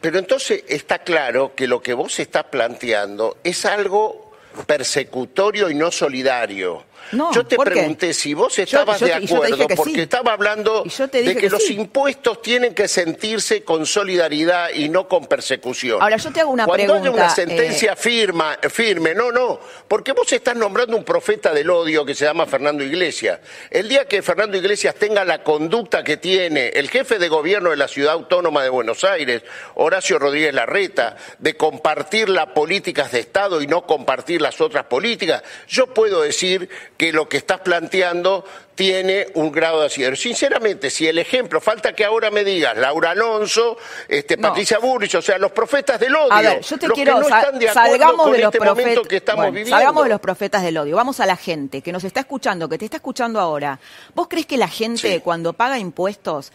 Pero entonces está claro que lo que vos estás planteando es algo persecutorio y no solidario yo te pregunté si vos estabas de acuerdo, porque estaba hablando de que, los impuestos tienen que sentirse con solidaridad y no con persecución. Ahora, yo te hago una pregunta. Cuando haya una sentencia eh, firma, firme, no, no, porque vos estás nombrando un profeta del odio que se llama Fernando Iglesias. El día que Fernando Iglesias tenga la conducta que tiene el jefe de gobierno de la ciudad autónoma de Buenos Aires, Horacio Rodríguez Larreta, de compartir las políticas de Estado y no compartir las otras políticas, yo puedo decir que lo que estás planteando tiene un grado de acierto. Sinceramente, si el ejemplo, falta que ahora me digas Laura Alonso, este, Patricia Burrich, o sea, los profetas del odio. A ver, yo te quiero, que no salgamos de los este profetas que estamos viviendo. Salgamos de los profetas del odio, vamos a la gente que nos está escuchando, que te está escuchando ahora. ¿Vos crees que la gente cuando paga impuestos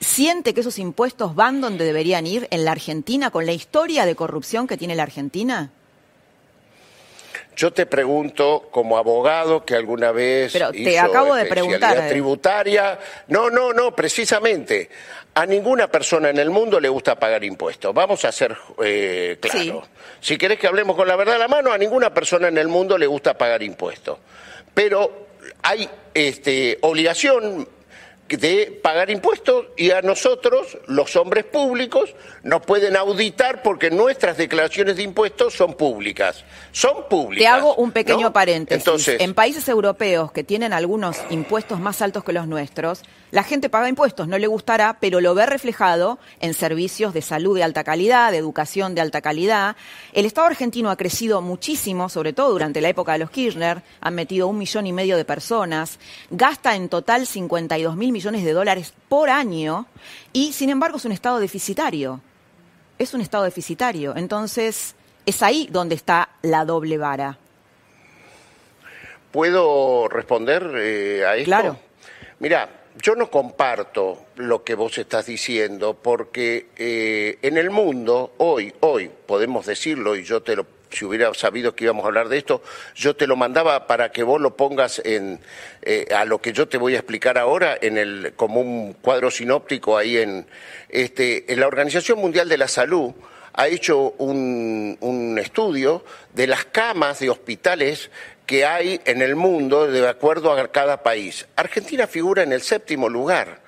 siente que esos impuestos van donde deberían ir en la Argentina con la historia de corrupción que tiene la Argentina? Yo te pregunto, como abogado que alguna vez Pero te hizo acabo de preguntar, eh. tributaria, no, no, no, precisamente. A ninguna persona en el mundo le gusta pagar impuestos. Vamos a ser eh, claros. Si querés que hablemos con la verdad a la mano, a ninguna persona en el mundo le gusta pagar impuestos. Pero hay este, obligación de pagar impuestos y a nosotros, los hombres públicos, nos pueden auditar porque nuestras declaraciones de impuestos son públicas. Son públicas. Te hago un pequeño ¿no? paréntesis. Entonces, en países europeos que tienen algunos impuestos más altos que los nuestros, la gente paga impuestos, no le gustará, pero lo ve reflejado en servicios de salud de alta calidad, de educación de alta calidad. El Estado argentino ha crecido muchísimo, sobre todo durante la época de los Kirchner, han metido un millón y medio de personas, gasta en total 52 mil millones de dólares por año y, sin embargo, es un Estado deficitario. Es un Estado deficitario. Entonces, es ahí donde está la doble vara. ¿Puedo responder eh, a esto? Claro. Mira, yo no comparto lo que vos estás diciendo porque eh, en el mundo, hoy, hoy, podemos decirlo, y yo te lo, si hubiera sabido que íbamos a hablar de esto, yo te lo mandaba para que vos lo pongas en, eh, a lo que yo te voy a explicar ahora, en el, como un cuadro sinóptico ahí en, este, en la Organización Mundial de la Salud ha hecho un, un estudio de las camas de hospitales que hay en el mundo de acuerdo a cada país. Argentina figura en el séptimo lugar,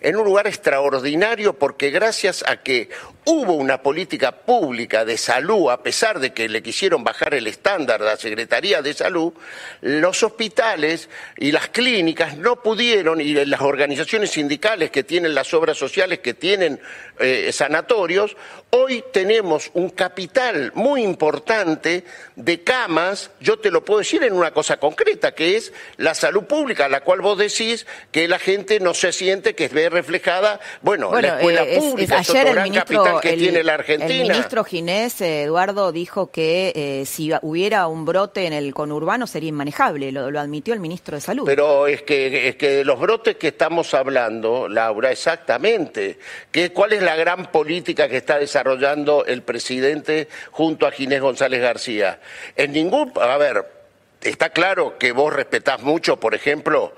en un lugar extraordinario porque gracias a que hubo una política pública de salud, a pesar de que le quisieron bajar el estándar a la Secretaría de Salud, los hospitales y las clínicas no pudieron, y las organizaciones sindicales que tienen las obras sociales, que tienen eh, sanatorios, hoy tenemos un capital muy importante de camas, yo te lo puedo decir en una cosa concreta, que es la salud pública, a la cual vos decís que la gente no se siente que ve reflejada, bueno, Bueno, la escuela eh, pública es- es, ayer otro el gran ministro, capital que el- tiene la el Argentina. ministro Ginés, eh, Eduardo, dijo que eh, si hubiera un brote en el conurbano sería inmanejable. Lo, lo admitió el ministro de Salud. Pero es que, es que de los brotes que estamos hablando, Laura, exactamente, que, ¿cuál es la gran política que está desarrollando el presidente junto a Ginés González García? En ningún, a ver, está claro que vos respetás mucho, por ejemplo,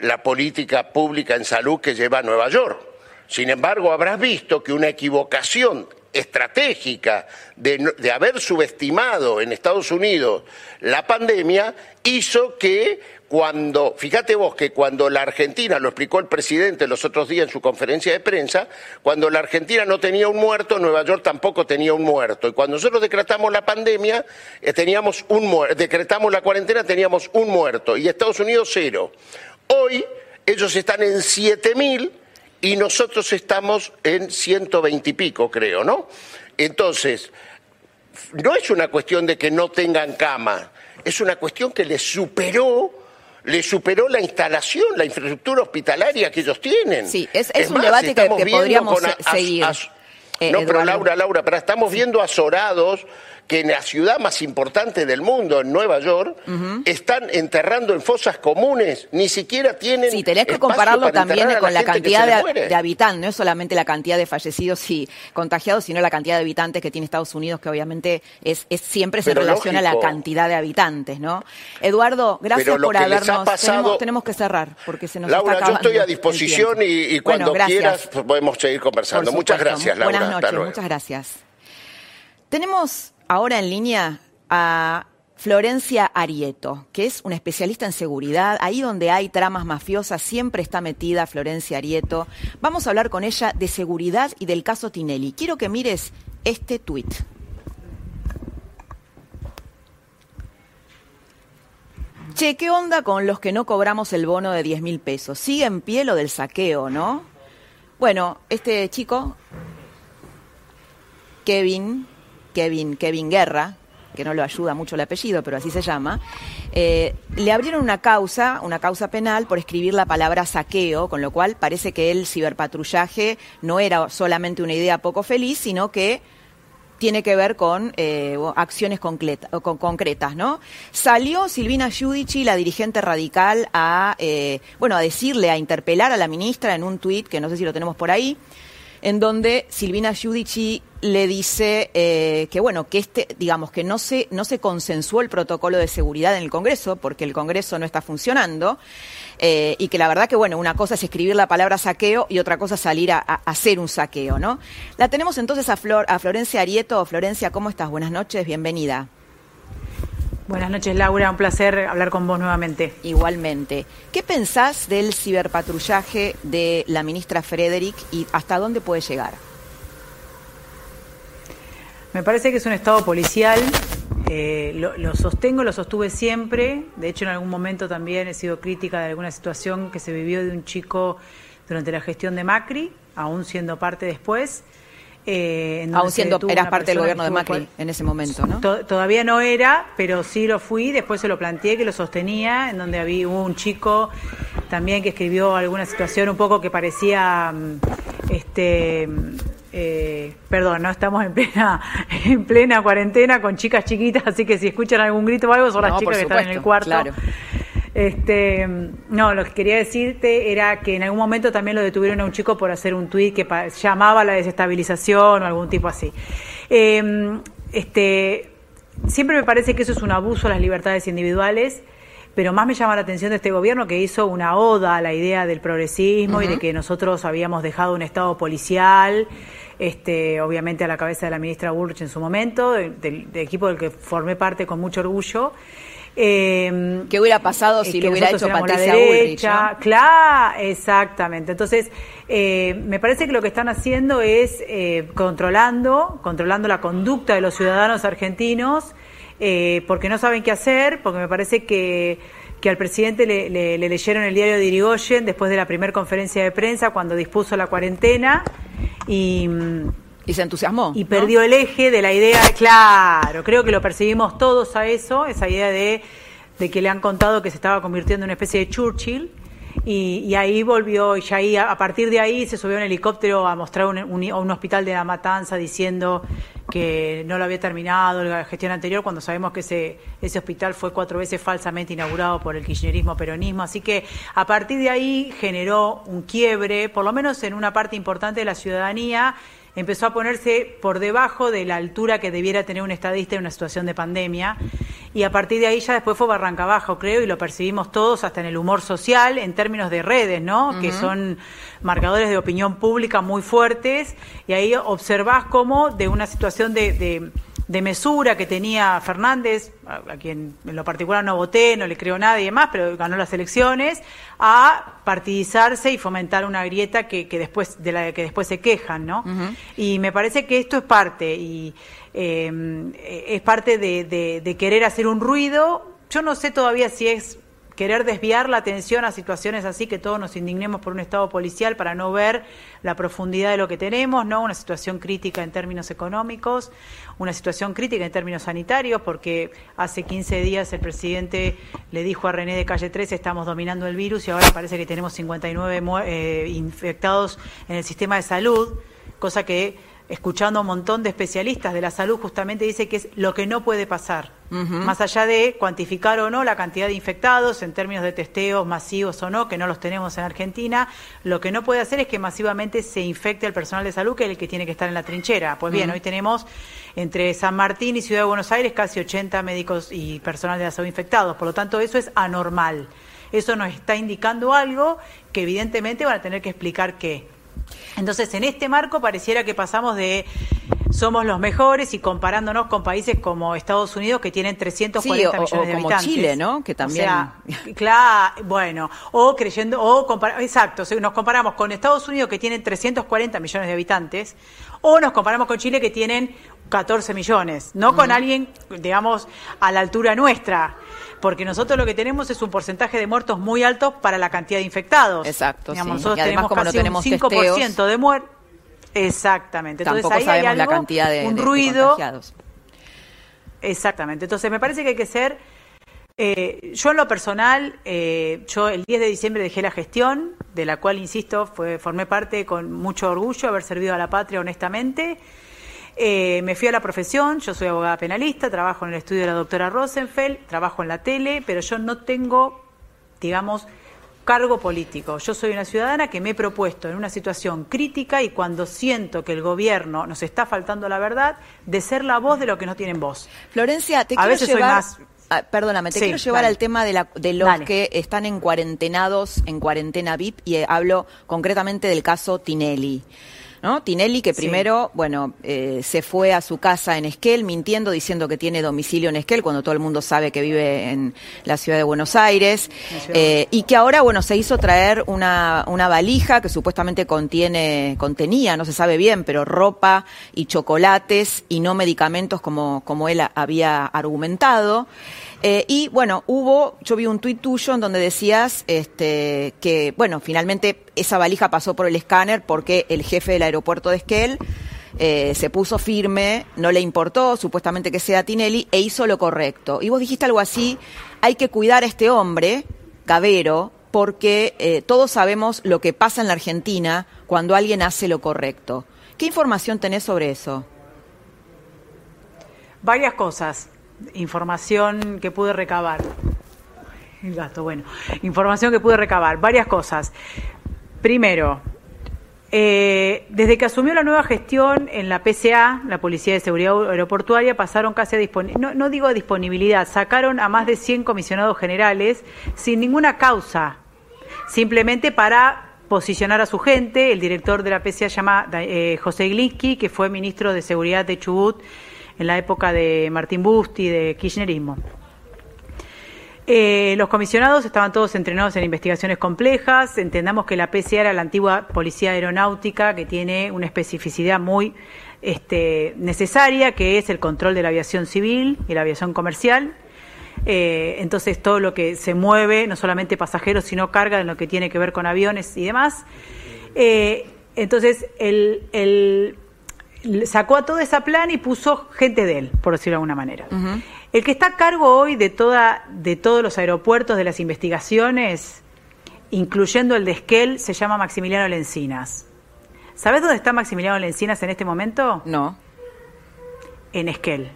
la política pública en salud que lleva Nueva York. Sin embargo, habrás visto que una equivocación estratégica de haber subestimado en Estados Unidos la pandemia hizo que cuando, fíjate vos que cuando la Argentina, lo explicó el presidente los otros días en su conferencia de prensa, cuando la Argentina no tenía un muerto, Nueva York tampoco tenía un muerto. Y cuando nosotros decretamos la pandemia, eh, teníamos un muerto, decretamos la cuarentena, teníamos un muerto. Y Estados Unidos cero. Hoy ellos están en 7000 y nosotros estamos en 120 y pico, creo, ¿no? Entonces, no es una cuestión de que no tengan cama, es una cuestión que les superó, les superó la instalación, la infraestructura hospitalaria que ellos tienen. Sí, es- es un más, debate que- estamos que viendo podríamos seguir, eh, no, pero. Laura, Laura, pero estamos viendo azorados que en la ciudad más importante del mundo, en Nueva York, están enterrando en fosas comunes, ni siquiera tienen Sí, tenés que compararlo para también con la cantidad de, habitantes, no es solamente la cantidad de fallecidos y contagiados, sino la cantidad de habitantes que tiene Estados Unidos, que obviamente es, es siempre se Pero relaciona a la cantidad de habitantes, ¿no? Eduardo, gracias Pero por habernos. pasado- tenemos, tenemos que cerrar porque se nos Laura, está yo acabando estoy a disposición y, cuando quieras pues, podemos seguir conversando. Muchas gracias, Laura. Buenas noches, muchas gracias. Tenemos ahora en línea a Florencia Arieto, que es una especialista en seguridad. Ahí donde hay tramas mafiosas siempre está metida Florencia Arieto. Vamos a hablar con ella de seguridad y del caso Tinelli. Quiero que mires este tuit. Che, ¿qué onda con los que no cobramos el bono de 10 mil pesos? Sigue en pie lo del saqueo, ¿no? Bueno, este chico, Kevin, Kevin, Kevin Guerra, que no lo ayuda mucho el apellido, pero así se llama, eh, le abrieron una causa, una causa penal por escribir la palabra saqueo, con lo cual parece que el ciberpatrullaje no era solamente una idea poco feliz, sino que tiene que ver con eh, acciones concretas, ¿no? Salió Silvina Giudici, la dirigente radical, a, eh, bueno, a decirle, a interpelar a la ministra en un tuit, que no sé si lo tenemos por ahí, en donde Silvina Giudici le dice eh, que bueno que este digamos que no se no se consensuó el protocolo de seguridad en el Congreso porque el Congreso no está funcionando eh, y que la verdad que bueno una cosa es escribir la palabra saqueo y otra cosa es salir a, a hacer un saqueo no la tenemos entonces a Flor a Florencia Arieto. Florencia cómo estás buenas noches bienvenida Buenas noches, Laura. Un placer hablar con vos nuevamente. Igualmente. ¿Qué pensás del ciberpatrullaje de la ministra Frederick y hasta dónde puede llegar? Me parece que es un estado policial. Eh, lo, lo, sostengo, lo sostuve siempre. De hecho, en algún momento también he sido crítica de alguna situación que se vivió de un chico durante la gestión de Macri, aún siendo parte después. Eh, Aún siendo, eras parte del gobierno de Macri en ese momento, ¿no? To todavía no era, pero sí lo fui, después se lo planteé, que lo sostenía, en donde había un chico también que escribió alguna situación un poco que parecía, mm, este, mm, eh, perdón, no estamos en plena, (laughs) en plena cuarentena con chicas chiquitas, así que si escuchan algún grito o algo son las chicas que supuesto, están en el cuarto. Claro. Este, no, lo que quería decirte era que en algún momento también lo detuvieron a un chico por hacer un tuit que llamaba a la desestabilización o algún tipo así. Eh, este, siempre me parece que eso es un abuso a las libertades individuales pero más me llama la atención de este gobierno que hizo una oda a la idea del progresismo uh -huh. y de que nosotros habíamos dejado un Estado policial, este, obviamente a la cabeza de la ministra Burch en su momento, del, del equipo del que formé parte con mucho orgullo. Eh, ¿Qué hubiera pasado si lo hubiera hecho Patricia derecha, Bullrich? ¿no? Claro, exactamente. Entonces, eh, me parece que lo que están haciendo es eh, controlando, controlando la conducta de los ciudadanos argentinos, eh, porque no saben qué hacer, porque me parece que, que al presidente le, le, le leyeron el diario de Irigoyen después de la primera conferencia de prensa cuando dispuso la cuarentena y y se entusiasmó. Y ¿no? perdió el eje de la idea, claro, creo que lo percibimos todos a eso, esa idea de, de que le han contado que se estaba convirtiendo en una especie de Churchill. Y, y, ahí volvió, y ya ahí, a partir de ahí se subió en helicóptero a mostrar un, un, un, hospital de la matanza diciendo que no lo había terminado la gestión anterior, cuando sabemos que ese, ese hospital fue cuatro veces falsamente inaugurado por el kirchnerismo-peronismo. Así que a partir de ahí generó un quiebre, por lo menos en una parte importante de la ciudadanía, empezó a ponerse por debajo de la altura que debiera tener un estadista en una situación de pandemia. Y a partir de ahí ya después fue barranca abajo, creo, y lo percibimos todos hasta en el humor social, en términos de redes, ¿no? Uh -huh. Que son marcadores de opinión pública muy fuertes. Y ahí observás cómo de una situación de, de de mesura que tenía Fernández, a, a, quien en lo particular no voté, no le creo nada y demás, pero ganó las elecciones, a partidizarse y fomentar una grieta que, que después de la que después se quejan, ¿no? Uh -huh. Y me parece que esto es parte y eh, es parte de, de, de querer hacer un ruido. Yo no sé todavía si es querer desviar la atención a situaciones así que todos nos indignemos por un estado policial para no ver la profundidad de lo que tenemos, no una situación crítica en términos económicos, una situación crítica en términos sanitarios, porque hace 15 días el presidente le dijo a René de Calle 13 estamos dominando el virus y ahora parece que tenemos 59 eh, infectados en el sistema de salud, cosa que escuchando a un montón de especialistas de la salud, justamente dice que es lo que no puede pasar. Uh -huh. Más allá de cuantificar o no la cantidad de infectados en términos de testeos masivos o no, que no los tenemos en Argentina, lo que no puede hacer es que masivamente se infecte al personal de salud, que es el que tiene que estar en la trinchera. Pues bien, uh -huh. hoy tenemos entre San Martín y Ciudad de Buenos Aires casi 80 médicos y personal de la salud infectados. Por lo tanto, eso es anormal. Eso nos está indicando algo que evidentemente van a tener que explicar qué. Entonces, en este marco pareciera que pasamos de somos los mejores y comparándonos con países como Estados Unidos que tienen 340 sí, o, millones o de como habitantes. Chile, ¿no? Que también. O sea, (laughs) claro, bueno, o creyendo, o compar exacto, nos comparamos con Estados Unidos que tienen 340 millones de habitantes, o nos comparamos con Chile que tienen 14 millones, no uh -huh. con alguien, digamos, a la altura nuestra porque nosotros lo que tenemos es un porcentaje de muertos muy alto para la cantidad de infectados. Exacto, Digamos, sí. Nosotros y además, tenemos como casi no tenemos un 5% testeos, de muertos. Exactamente. Entonces tampoco ahí sabemos hay algo, la cantidad de, un de, ruido. De Exactamente. Entonces me parece que hay que ser... Eh, yo en lo personal, eh, yo el 10 de diciembre dejé la gestión, de la cual, insisto, fue, formé parte con mucho orgullo, haber servido a la patria honestamente. Eh, me fui a la profesión, yo soy abogada penalista, trabajo en el estudio de la doctora Rosenfeld, trabajo en la tele, pero yo no tengo, digamos, cargo político. Yo soy una ciudadana que me he propuesto en una situación crítica y cuando siento que el gobierno nos está faltando la verdad, de ser la voz de lo que no tienen voz. Florencia, te A quiero veces soy llevar... más- Ah, perdóname, te Sí, quiero llevar dale. al tema de, la, de los Dale. que están en cuarentenados, en cuarentena VIP, y eh, hablo concretamente del caso Tinelli. ¿No? Tinelli, que Sí. primero, bueno, eh, se fue a su casa en Esquel, mintiendo, diciendo que tiene domicilio en Esquel, cuando todo el mundo sabe que vive en la ciudad de Buenos Aires, eh, y que ahora, bueno, se hizo traer una, una valija que supuestamente contiene, contenía, no se sabe bien, pero ropa y chocolates y no medicamentos como, como él había argumentado. Eh, y bueno, hubo, yo vi un tuit tuyo en donde decías este, que, bueno, finalmente esa valija pasó por el escáner porque el jefe del aeropuerto de Esquel eh, se puso firme, no le importó supuestamente que sea Tinelli e hizo lo correcto. Y vos dijiste algo así, hay que cuidar a este hombre, Gavero, porque eh, todos sabemos lo que pasa en la Argentina cuando alguien hace lo correcto. ¿Qué información tenés sobre eso? Varias cosas. Información que pude recabar. El gato, bueno. Información que pude recabar. Varias cosas. Primero, eh, desde que asumió la nueva gestión en la PCA, la Policía de Seguridad Aeroportuaria, pasaron casi a disponibilidad, no, digo a disponibilidad, sacaron a más de 100 comisionados generales sin ninguna causa, simplemente para posicionar a su gente. El director de la PCA llama eh, José Glinsky, que fue ministro de Seguridad de Chubut en la época de Martín Busti, de kirchnerismo. Eh, los comisionados estaban todos entrenados en investigaciones complejas. Entendamos que la PCA era la antigua Policía Aeronáutica, que tiene una especificidad muy este, necesaria, que es el control de la aviación civil y la aviación comercial. Eh, entonces, todo lo que se mueve, no solamente pasajeros, sino carga en lo que tiene que ver con aviones y demás. Eh, entonces, el, el- sacó a todo esa plan y puso gente de él, por decirlo de alguna manera. El que está a cargo hoy de, toda, de todos los aeropuertos, de las investigaciones, incluyendo el de Esquel, se llama Maximiliano Lencinas. ¿Sabes dónde está Maximiliano Lencinas en este momento? No. En Esquel.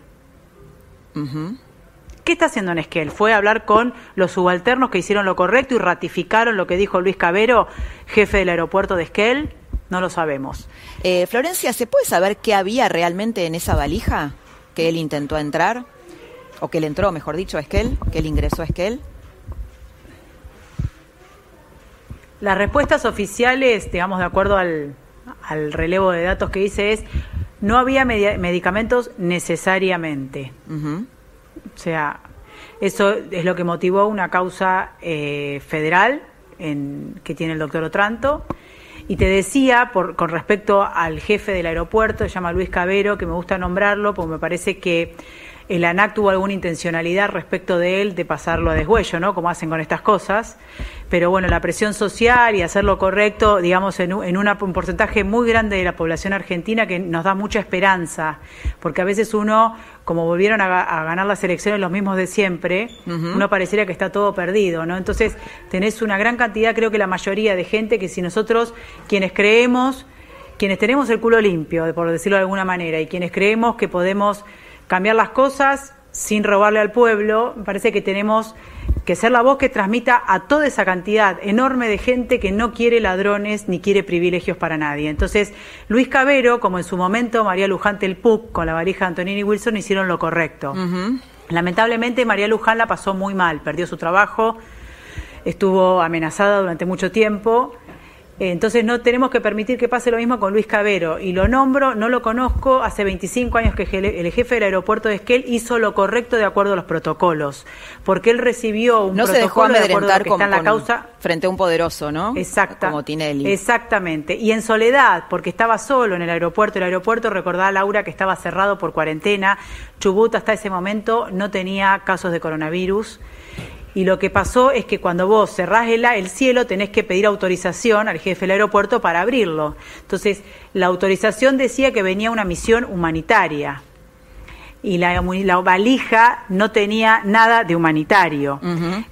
¿Qué está haciendo en Esquel? Fue a hablar con los subalternos que hicieron lo correcto y ratificaron lo que dijo Luis Cabero, jefe del aeropuerto de Esquel. No lo sabemos. Eh, Florencia, ¿se puede saber qué había realmente en esa valija que él intentó entrar? O que él entró, mejor dicho, a Esquel, que él ingresó a Esquel. Las respuestas oficiales, digamos, de acuerdo al, al relevo de datos que hice, es no había media- medicamentos necesariamente. O sea, eso es lo que motivó una causa eh, federal en, que tiene el doctor Otranto. Y te decía, por, con respecto al jefe del aeropuerto, se llama Luis Cabero, que me gusta nombrarlo, porque me parece que el ANAC tuvo alguna intencionalidad respecto de él de pasarlo a deshuello, ¿no? Como hacen con estas cosas. Pero bueno, la presión social y hacer lo correcto, digamos, en, en una- un porcentaje muy grande de la población argentina que nos da mucha esperanza. Porque a veces uno, como volvieron a, ga- a ganar las elecciones los mismos de siempre, uno pareciera que está todo perdido, ¿no? Entonces, tenés una gran cantidad, creo que la mayoría de gente que si nosotros, quienes creemos, quienes tenemos el culo limpio, por decirlo de alguna manera, y quienes creemos que podemos cambiar las cosas sin robarle al pueblo, me parece que tenemos que ser la voz que transmita a toda esa cantidad enorme de gente que no quiere ladrones ni quiere privilegios para nadie. Entonces, Luis Cabero, como en su momento María Luján del PUC con la valija de Antonini Wilson, hicieron lo correcto. Lamentablemente, María Luján la pasó muy mal, perdió su trabajo, estuvo amenazada durante mucho tiempo. Entonces no tenemos que permitir que pase lo mismo con Luis Cabero. Y lo nombro, no lo conozco, hace 25 años que el jefe del aeropuerto de Esquel hizo lo correcto de acuerdo a los protocolos. Porque él recibió un No se dejó de a que con- está en la causa. frente a un poderoso, ¿no? Exacta. Como Tinelli. Exactamente. Y en soledad, porque estaba solo en el aeropuerto. El aeropuerto, recordá Laura, que estaba cerrado por cuarentena. Chubut hasta ese momento no tenía casos de coronavirus. Y lo que pasó es que cuando vos cerrás el, el cielo tenés que pedir autorización al jefe del aeropuerto para abrirlo. Entonces, la autorización decía que venía una misión humanitaria. Y la, la valija no tenía nada de humanitario.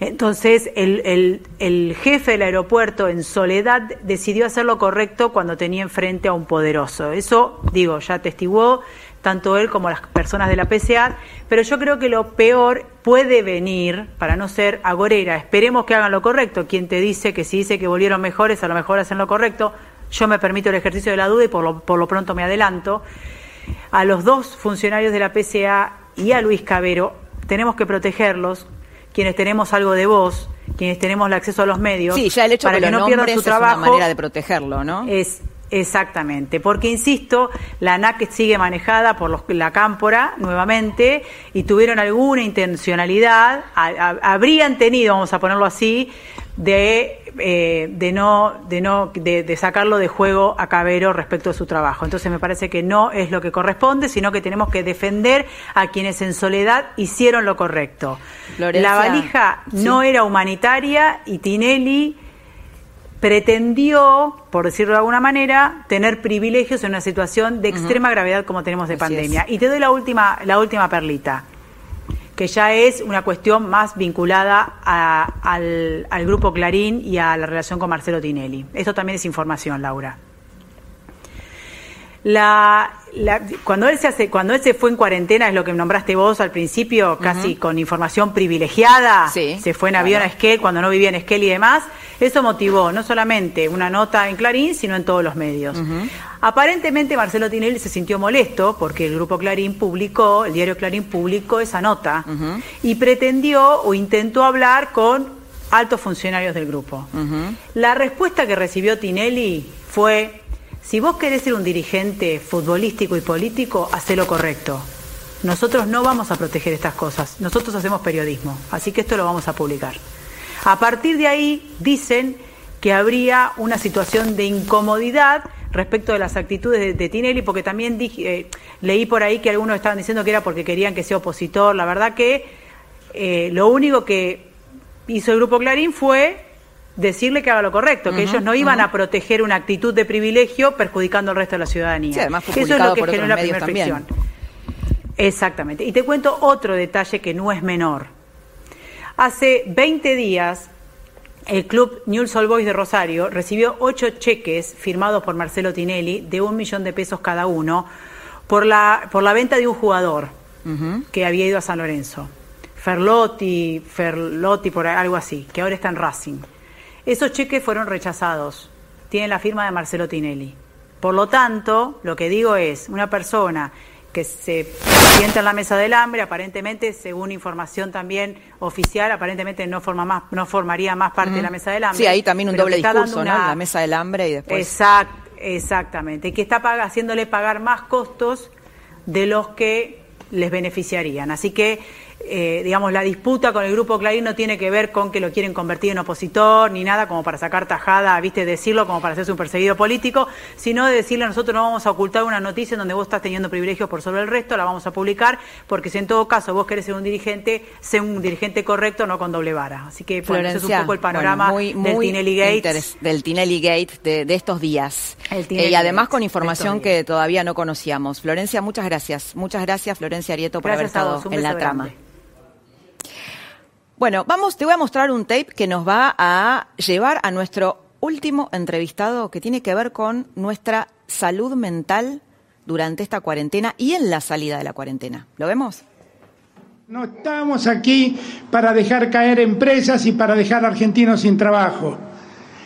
Entonces, el, el- el jefe del aeropuerto en soledad decidió hacer lo correcto cuando tenía enfrente a un poderoso. Eso, digo, ya atestiguó tanto él como las personas de la PCA, pero yo creo que lo peor puede venir, para no ser agorera, esperemos que hagan lo correcto, quien te dice que si dice que volvieron mejores, a lo mejor hacen lo correcto, yo me permito el ejercicio de la duda y por lo, por lo pronto me adelanto, a los dos funcionarios de la PCA y a Luis Cabero, tenemos que protegerlos, quienes tenemos algo de voz, quienes tenemos el acceso a los medios, sí, ya el hecho para que, no pierdan su trabajo. Es una manera de protegerlo, ¿no? Es Exactamente, porque insisto, la ANAC sigue manejada por los, la Cámpora nuevamente y tuvieron alguna intencionalidad, a- a- habrían tenido, vamos a ponerlo así, de, eh, de no, de no, de, de sacarlo de juego a Cabero respecto a su trabajo. Entonces me parece que no es lo que corresponde, sino que tenemos que defender a quienes en soledad hicieron lo correcto. Florencia, la valija sí. no era humanitaria y Tinelli pretendió, por decirlo de alguna manera, tener privilegios en una situación de extrema gravedad como tenemos de Así pandemia. es. Y te doy la última, la última perlita, que ya es una cuestión más vinculada a- al, al grupo Clarín y a la relación con Marcelo Tinelli. Esto también es información, Laura. La, la- cuando él se hace, cuando él se fue en cuarentena, es lo que nombraste vos al principio, casi con información privilegiada, Sí, se fue en avión a Esquel cuando no vivía en Esquel y demás, eso motivó no solamente una nota en Clarín, sino en todos los medios. Aparentemente Marcelo Tinelli se sintió molesto porque el grupo Clarín publicó, el diario Clarín publicó esa nota y pretendió o intentó hablar con altos funcionarios del grupo. La respuesta que recibió Tinelli fue, si vos querés ser un dirigente futbolístico y político, hacé lo correcto. Nosotros no vamos a proteger estas cosas, nosotros hacemos periodismo, así que esto lo vamos a publicar. A partir de ahí dicen que habría una situación de incomodidad respecto de las actitudes de, Tinelli, porque también dije, eh, leí por ahí que algunos estaban diciendo que era porque querían que sea opositor. La verdad que eh, lo único que hizo el Grupo Clarín fue decirle que haga lo correcto, que ellos no iban a proteger una actitud de privilegio perjudicando al resto de la ciudadanía. Sí, además fue Eso es lo que generó la primera fricción. Exactamente. Y te cuento otro detalle que no es menor. Hace 20 días, el club Newell's Old Boys de Rosario recibió ocho cheques firmados por Marcelo Tinelli de un millón de pesos cada uno por la, por la venta de un jugador que había ido a San Lorenzo. Ferlotti, Ferlotti, por algo así, que ahora está en Racing. Esos cheques fueron rechazados. Tienen la firma de Marcelo Tinelli. Por lo tanto, lo que digo es, una persona que se sienta en la mesa del hambre, aparentemente, según información también oficial, aparentemente no forma más, no formaría más parte de la mesa del hambre. Sí, ahí también un doble discurso, La mesa del hambre y después... Exact- exactamente, y que está pag- haciéndole pagar más costos de los que les beneficiarían. Así que, eh, digamos, la disputa con el grupo Clarín no tiene que ver con que lo quieren convertir en opositor ni nada como para sacar tajada, viste, decirlo como para hacerse un perseguido político, sino de decirle nosotros no vamos a ocultar una noticia en donde vos estás teniendo privilegios por sobre el resto, la vamos a publicar, porque si en todo caso vos querés ser un dirigente, sé un dirigente correcto, no con doble vara. Así que bueno, ese es un poco el panorama bueno, muy, del Tinelli del Gate de, de estos días. Eh, y además Gates con información que todavía no conocíamos. Florencia, muchas gracias. Muchas gracias, Florencia Arieto, por Gracias haber a estado en la trama. Bueno, vamos, te voy a mostrar un tape que nos va a llevar a nuestro último entrevistado que tiene que ver con nuestra salud mental durante esta cuarentena y en la salida de la cuarentena. ¿Lo vemos? No estamos aquí para dejar caer empresas y para dejar argentinos sin trabajo.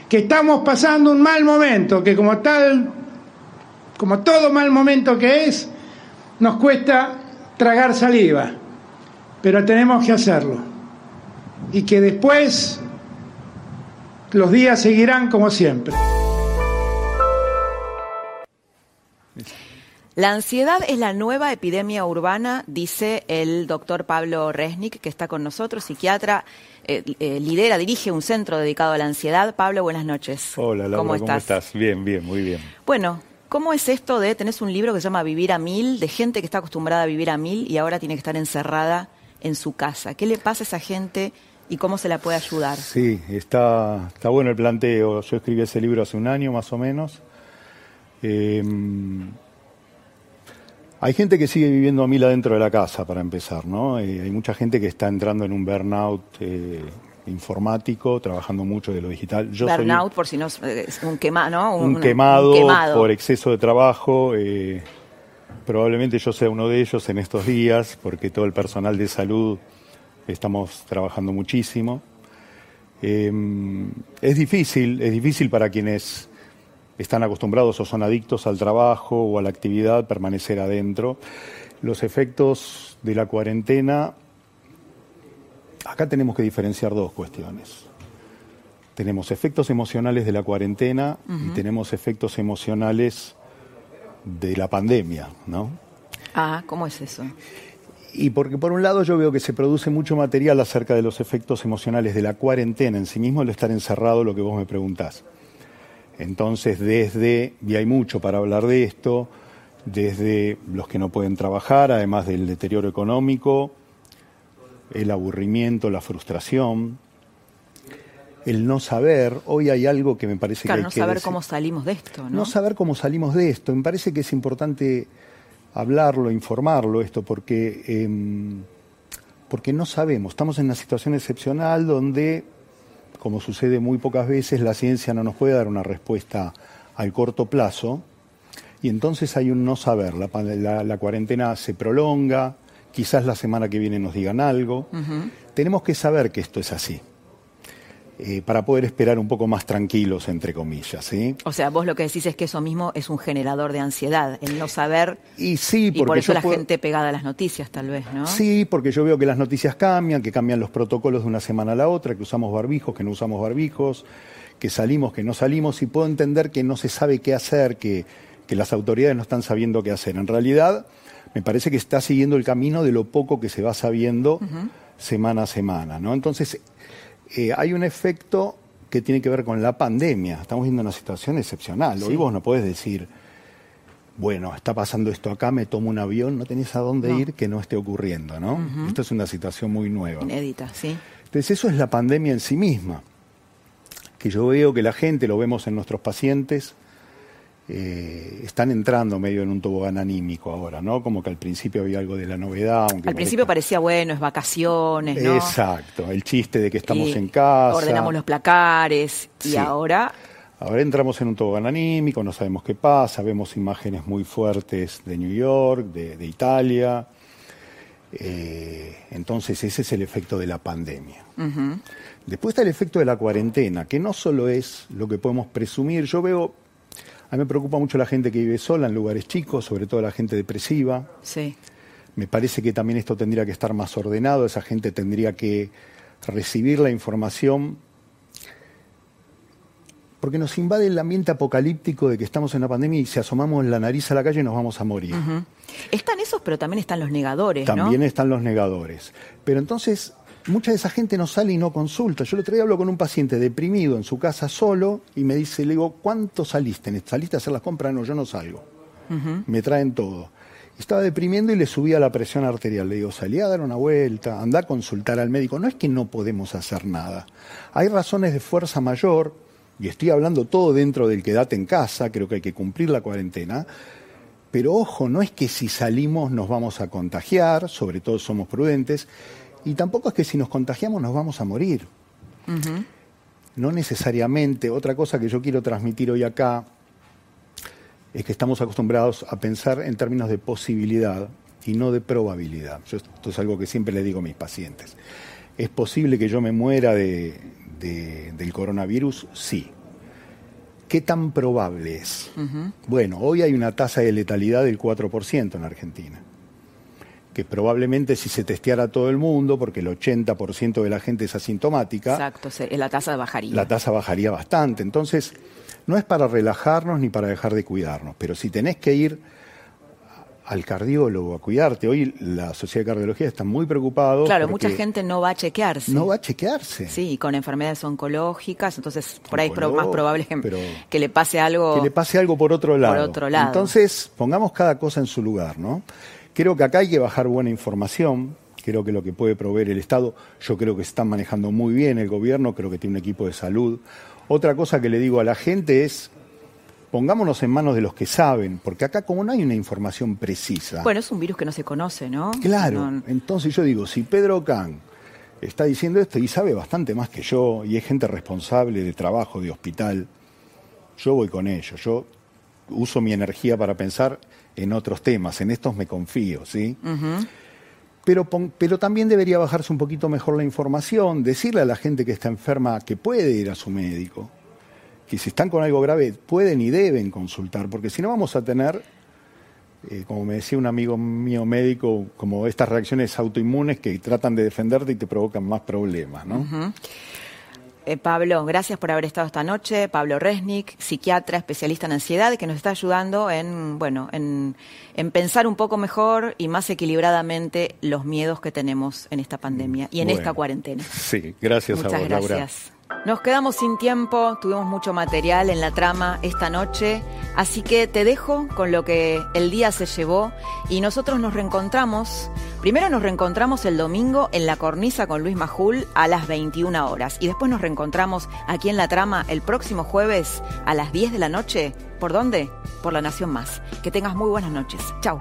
Que estamos pasando un mal momento, que como tal, como todo mal momento que es, nos cuesta tragar saliva. Pero tenemos que hacerlo. Y que después los días seguirán como siempre. La ansiedad es la nueva epidemia urbana, dice el doctor Pablo Resnick, que está con nosotros, psiquiatra, eh, eh, lidera, dirige un centro dedicado a la ansiedad. Pablo, buenas noches. Hola, Laura, ¿Cómo ¿cómo estás? estás? Bien, bien, muy bien. Bueno, ¿cómo es esto de, tenés un libro que se llama Vivir a Mil, de gente que está acostumbrada a vivir a mil y ahora tiene que estar encerrada en su casa? ¿Qué le pasa a esa gente y cómo se la puede ayudar? Sí, está, está bueno el planteo. Yo escribí ese libro hace un año más o menos. Eh, hay gente que sigue viviendo a mil adentro de la casa, para empezar, ¿no? Eh, hay mucha gente que está entrando en un burnout eh, informático, trabajando mucho de lo digital. Yo soy Burnout, por si no es un quema, ¿no? un, Una- quemado, un quemado. por exceso de trabajo. eh, Probablemente yo sea uno de ellos en estos días, porque todo el personal de salud estamos trabajando muchísimo. Eh, es difícil, es difícil para quienes están acostumbrados o son adictos al trabajo o a la actividad permanecer adentro. Los efectos de la cuarentena, acá tenemos que diferenciar dos cuestiones. Tenemos efectos emocionales de la cuarentena y tenemos efectos emocionales de la pandemia, ¿no? Ah, ¿cómo es eso? Y porque por un lado yo veo que se produce mucho material acerca de los efectos emocionales de la cuarentena en sí mismo, el estar encerrado, lo que vos me preguntás. Entonces, desde, y hay mucho para hablar de esto, desde los que no pueden trabajar, además del deterioro económico, el aburrimiento, la frustración, el no saber. Hoy hay algo que me parece claro, que hay no que saber decir. cómo salimos de esto, ¿no? No saber cómo salimos de esto. Me parece que es importante hablarlo, informarlo esto, porque, em, porque no sabemos. Estamos en una situación excepcional donde, como sucede muy pocas veces, la ciencia no nos puede dar una respuesta al corto plazo. Y entonces hay un no saber. La, la- la cuarentena se prolonga, quizás la semana que viene nos digan algo. Tenemos que saber que esto es así. Eh, para poder esperar un poco más tranquilos, entre comillas. ¿sí? O sea, vos lo que decís es que eso mismo es un generador de ansiedad, el no saber. Y sí, Y por porque eso yo la puedo- gente pegada a las noticias, tal vez, ¿no? Sí, porque yo veo que las noticias cambian, que cambian los protocolos de una semana a la otra, que usamos barbijos, que no usamos barbijos, que salimos, que no salimos, y puedo entender que no se sabe qué hacer, que, que las autoridades no están sabiendo qué hacer. En realidad, me parece que está siguiendo el camino de lo poco que se va sabiendo semana a semana. ¿no? Entonces, eh, hay un efecto que tiene que ver con la pandemia. Estamos viendo una situación excepcional. Hoy Sí. vos no podés decir, bueno, está pasando esto acá, me tomo un avión, no tenés a dónde No. ir que no esté ocurriendo, ¿no? Esto es una situación muy nueva. Inédita, sí. Entonces eso es la pandemia en sí misma, que yo veo que la gente, lo vemos en nuestros pacientes, eh, están entrando medio en un tobogán anímico ahora, ¿no? Como que al principio había algo de la novedad. aunque Al principio parecía, bueno, es vacaciones, ¿no? Exacto, el chiste de que estamos Y en casa. Ordenamos los placares y Sí. ahora Ahora entramos en un tobogán anímico, no sabemos qué pasa, vemos imágenes muy fuertes de New York, de, de Italia. Eh, entonces ese es el efecto de la pandemia. Después está el efecto de la cuarentena, que no solo es lo que podemos presumir. Yo veo, a mí me preocupa mucho la gente que vive sola en lugares chicos, sobre todo la gente depresiva. sí. Me parece que también esto tendría que estar más ordenado, esa gente tendría que recibir la información, porque nos invade el ambiente apocalíptico de que estamos en la pandemia y si asomamos la nariz a la calle nos vamos a morir. Están esos, pero también están los negadores, También ¿no? están los negadores. Pero entonces, mucha de esa gente no sale y no consulta. Yo el otro día hablo con un paciente deprimido en su casa solo y me dice, le digo, ¿cuánto saliste? ¿Saliste a hacer las compras? No, yo no salgo. Me traen todo. Estaba deprimiendo y le subía la presión arterial. Le digo, salí a dar una vuelta, anda a consultar al médico. No es que no podemos hacer nada. Hay razones de fuerza mayor, y estoy hablando todo dentro del quedate en casa, creo que hay que cumplir la cuarentena. Pero ojo, no es que si salimos nos vamos a contagiar, sobre todo somos prudentes, y tampoco es que si nos contagiamos nos vamos a morir. No necesariamente. Otra cosa que yo quiero transmitir hoy acá es que estamos acostumbrados a pensar en términos de posibilidad y no de probabilidad. Yo, esto es algo que siempre le digo a mis pacientes. ¿Es posible que yo me muera de- de- del coronavirus? Sí. ¿Qué tan probable es? Bueno, hoy hay una tasa de letalidad del 4% en Argentina, que probablemente si se testeara todo el mundo, porque el 80% de la gente es asintomática, Exacto, se- la tasa bajaría. la tasa bajaría bastante. Entonces, no es para relajarnos ni para dejar de cuidarnos, pero si tenés que ir al cardiólogo a cuidarte, hoy la Sociedad de Cardiología está muy preocupada. Claro, mucha gente no va a chequearse. no va a chequearse. Sí, con enfermedades oncológicas, entonces por ahí es más probable que, le pase algo. que le pase algo por otro lado. otro lado. Entonces, pongamos cada cosa en su lugar, ¿no? Creo que acá hay que bajar buena información. Creo que lo que puede proveer el Estado, yo creo que se están manejando muy bien el gobierno, creo que tiene un equipo de salud. Otra cosa que le digo a la gente es, pongámonos en manos de los que saben, porque acá como no hay una información precisa. Bueno, es un virus que no se conoce, ¿no? Claro, No- entonces yo digo, si Pedro Can está diciendo esto y sabe bastante más que yo, y es gente responsable de trabajo, de hospital, yo voy con ellos. Yo uso mi energía para pensar en otros temas, en estos me confío, ¿sí? pero, pero también debería bajarse un poquito mejor la información, decirle a la gente que está enferma que puede ir a su médico, que si están con algo grave pueden y deben consultar, porque si no vamos a tener, eh, como me decía un amigo mío médico, como estas reacciones autoinmunes que tratan de defenderte y te provocan más problemas, ¿no? Eh, Pablo, gracias por haber estado esta noche. Pablo Resnick, psiquiatra, especialista en ansiedad, que nos está ayudando en, bueno, en, pensar un poco mejor y más equilibradamente los miedos que tenemos en esta pandemia y en esta cuarentena. Sí, gracias Muchas a vos, gracias. Nos quedamos sin tiempo, tuvimos mucho material en la trama esta noche, así que te dejo con lo que el día se llevó y nosotros nos reencontramos. Primero nos reencontramos el domingo en la cornisa con Luis Majul a las 21 horas y después nos reencontramos aquí en la trama el próximo jueves a las 10 de la noche. ¿Por dónde? Por La Nación Más. Que tengas muy buenas noches. Chao.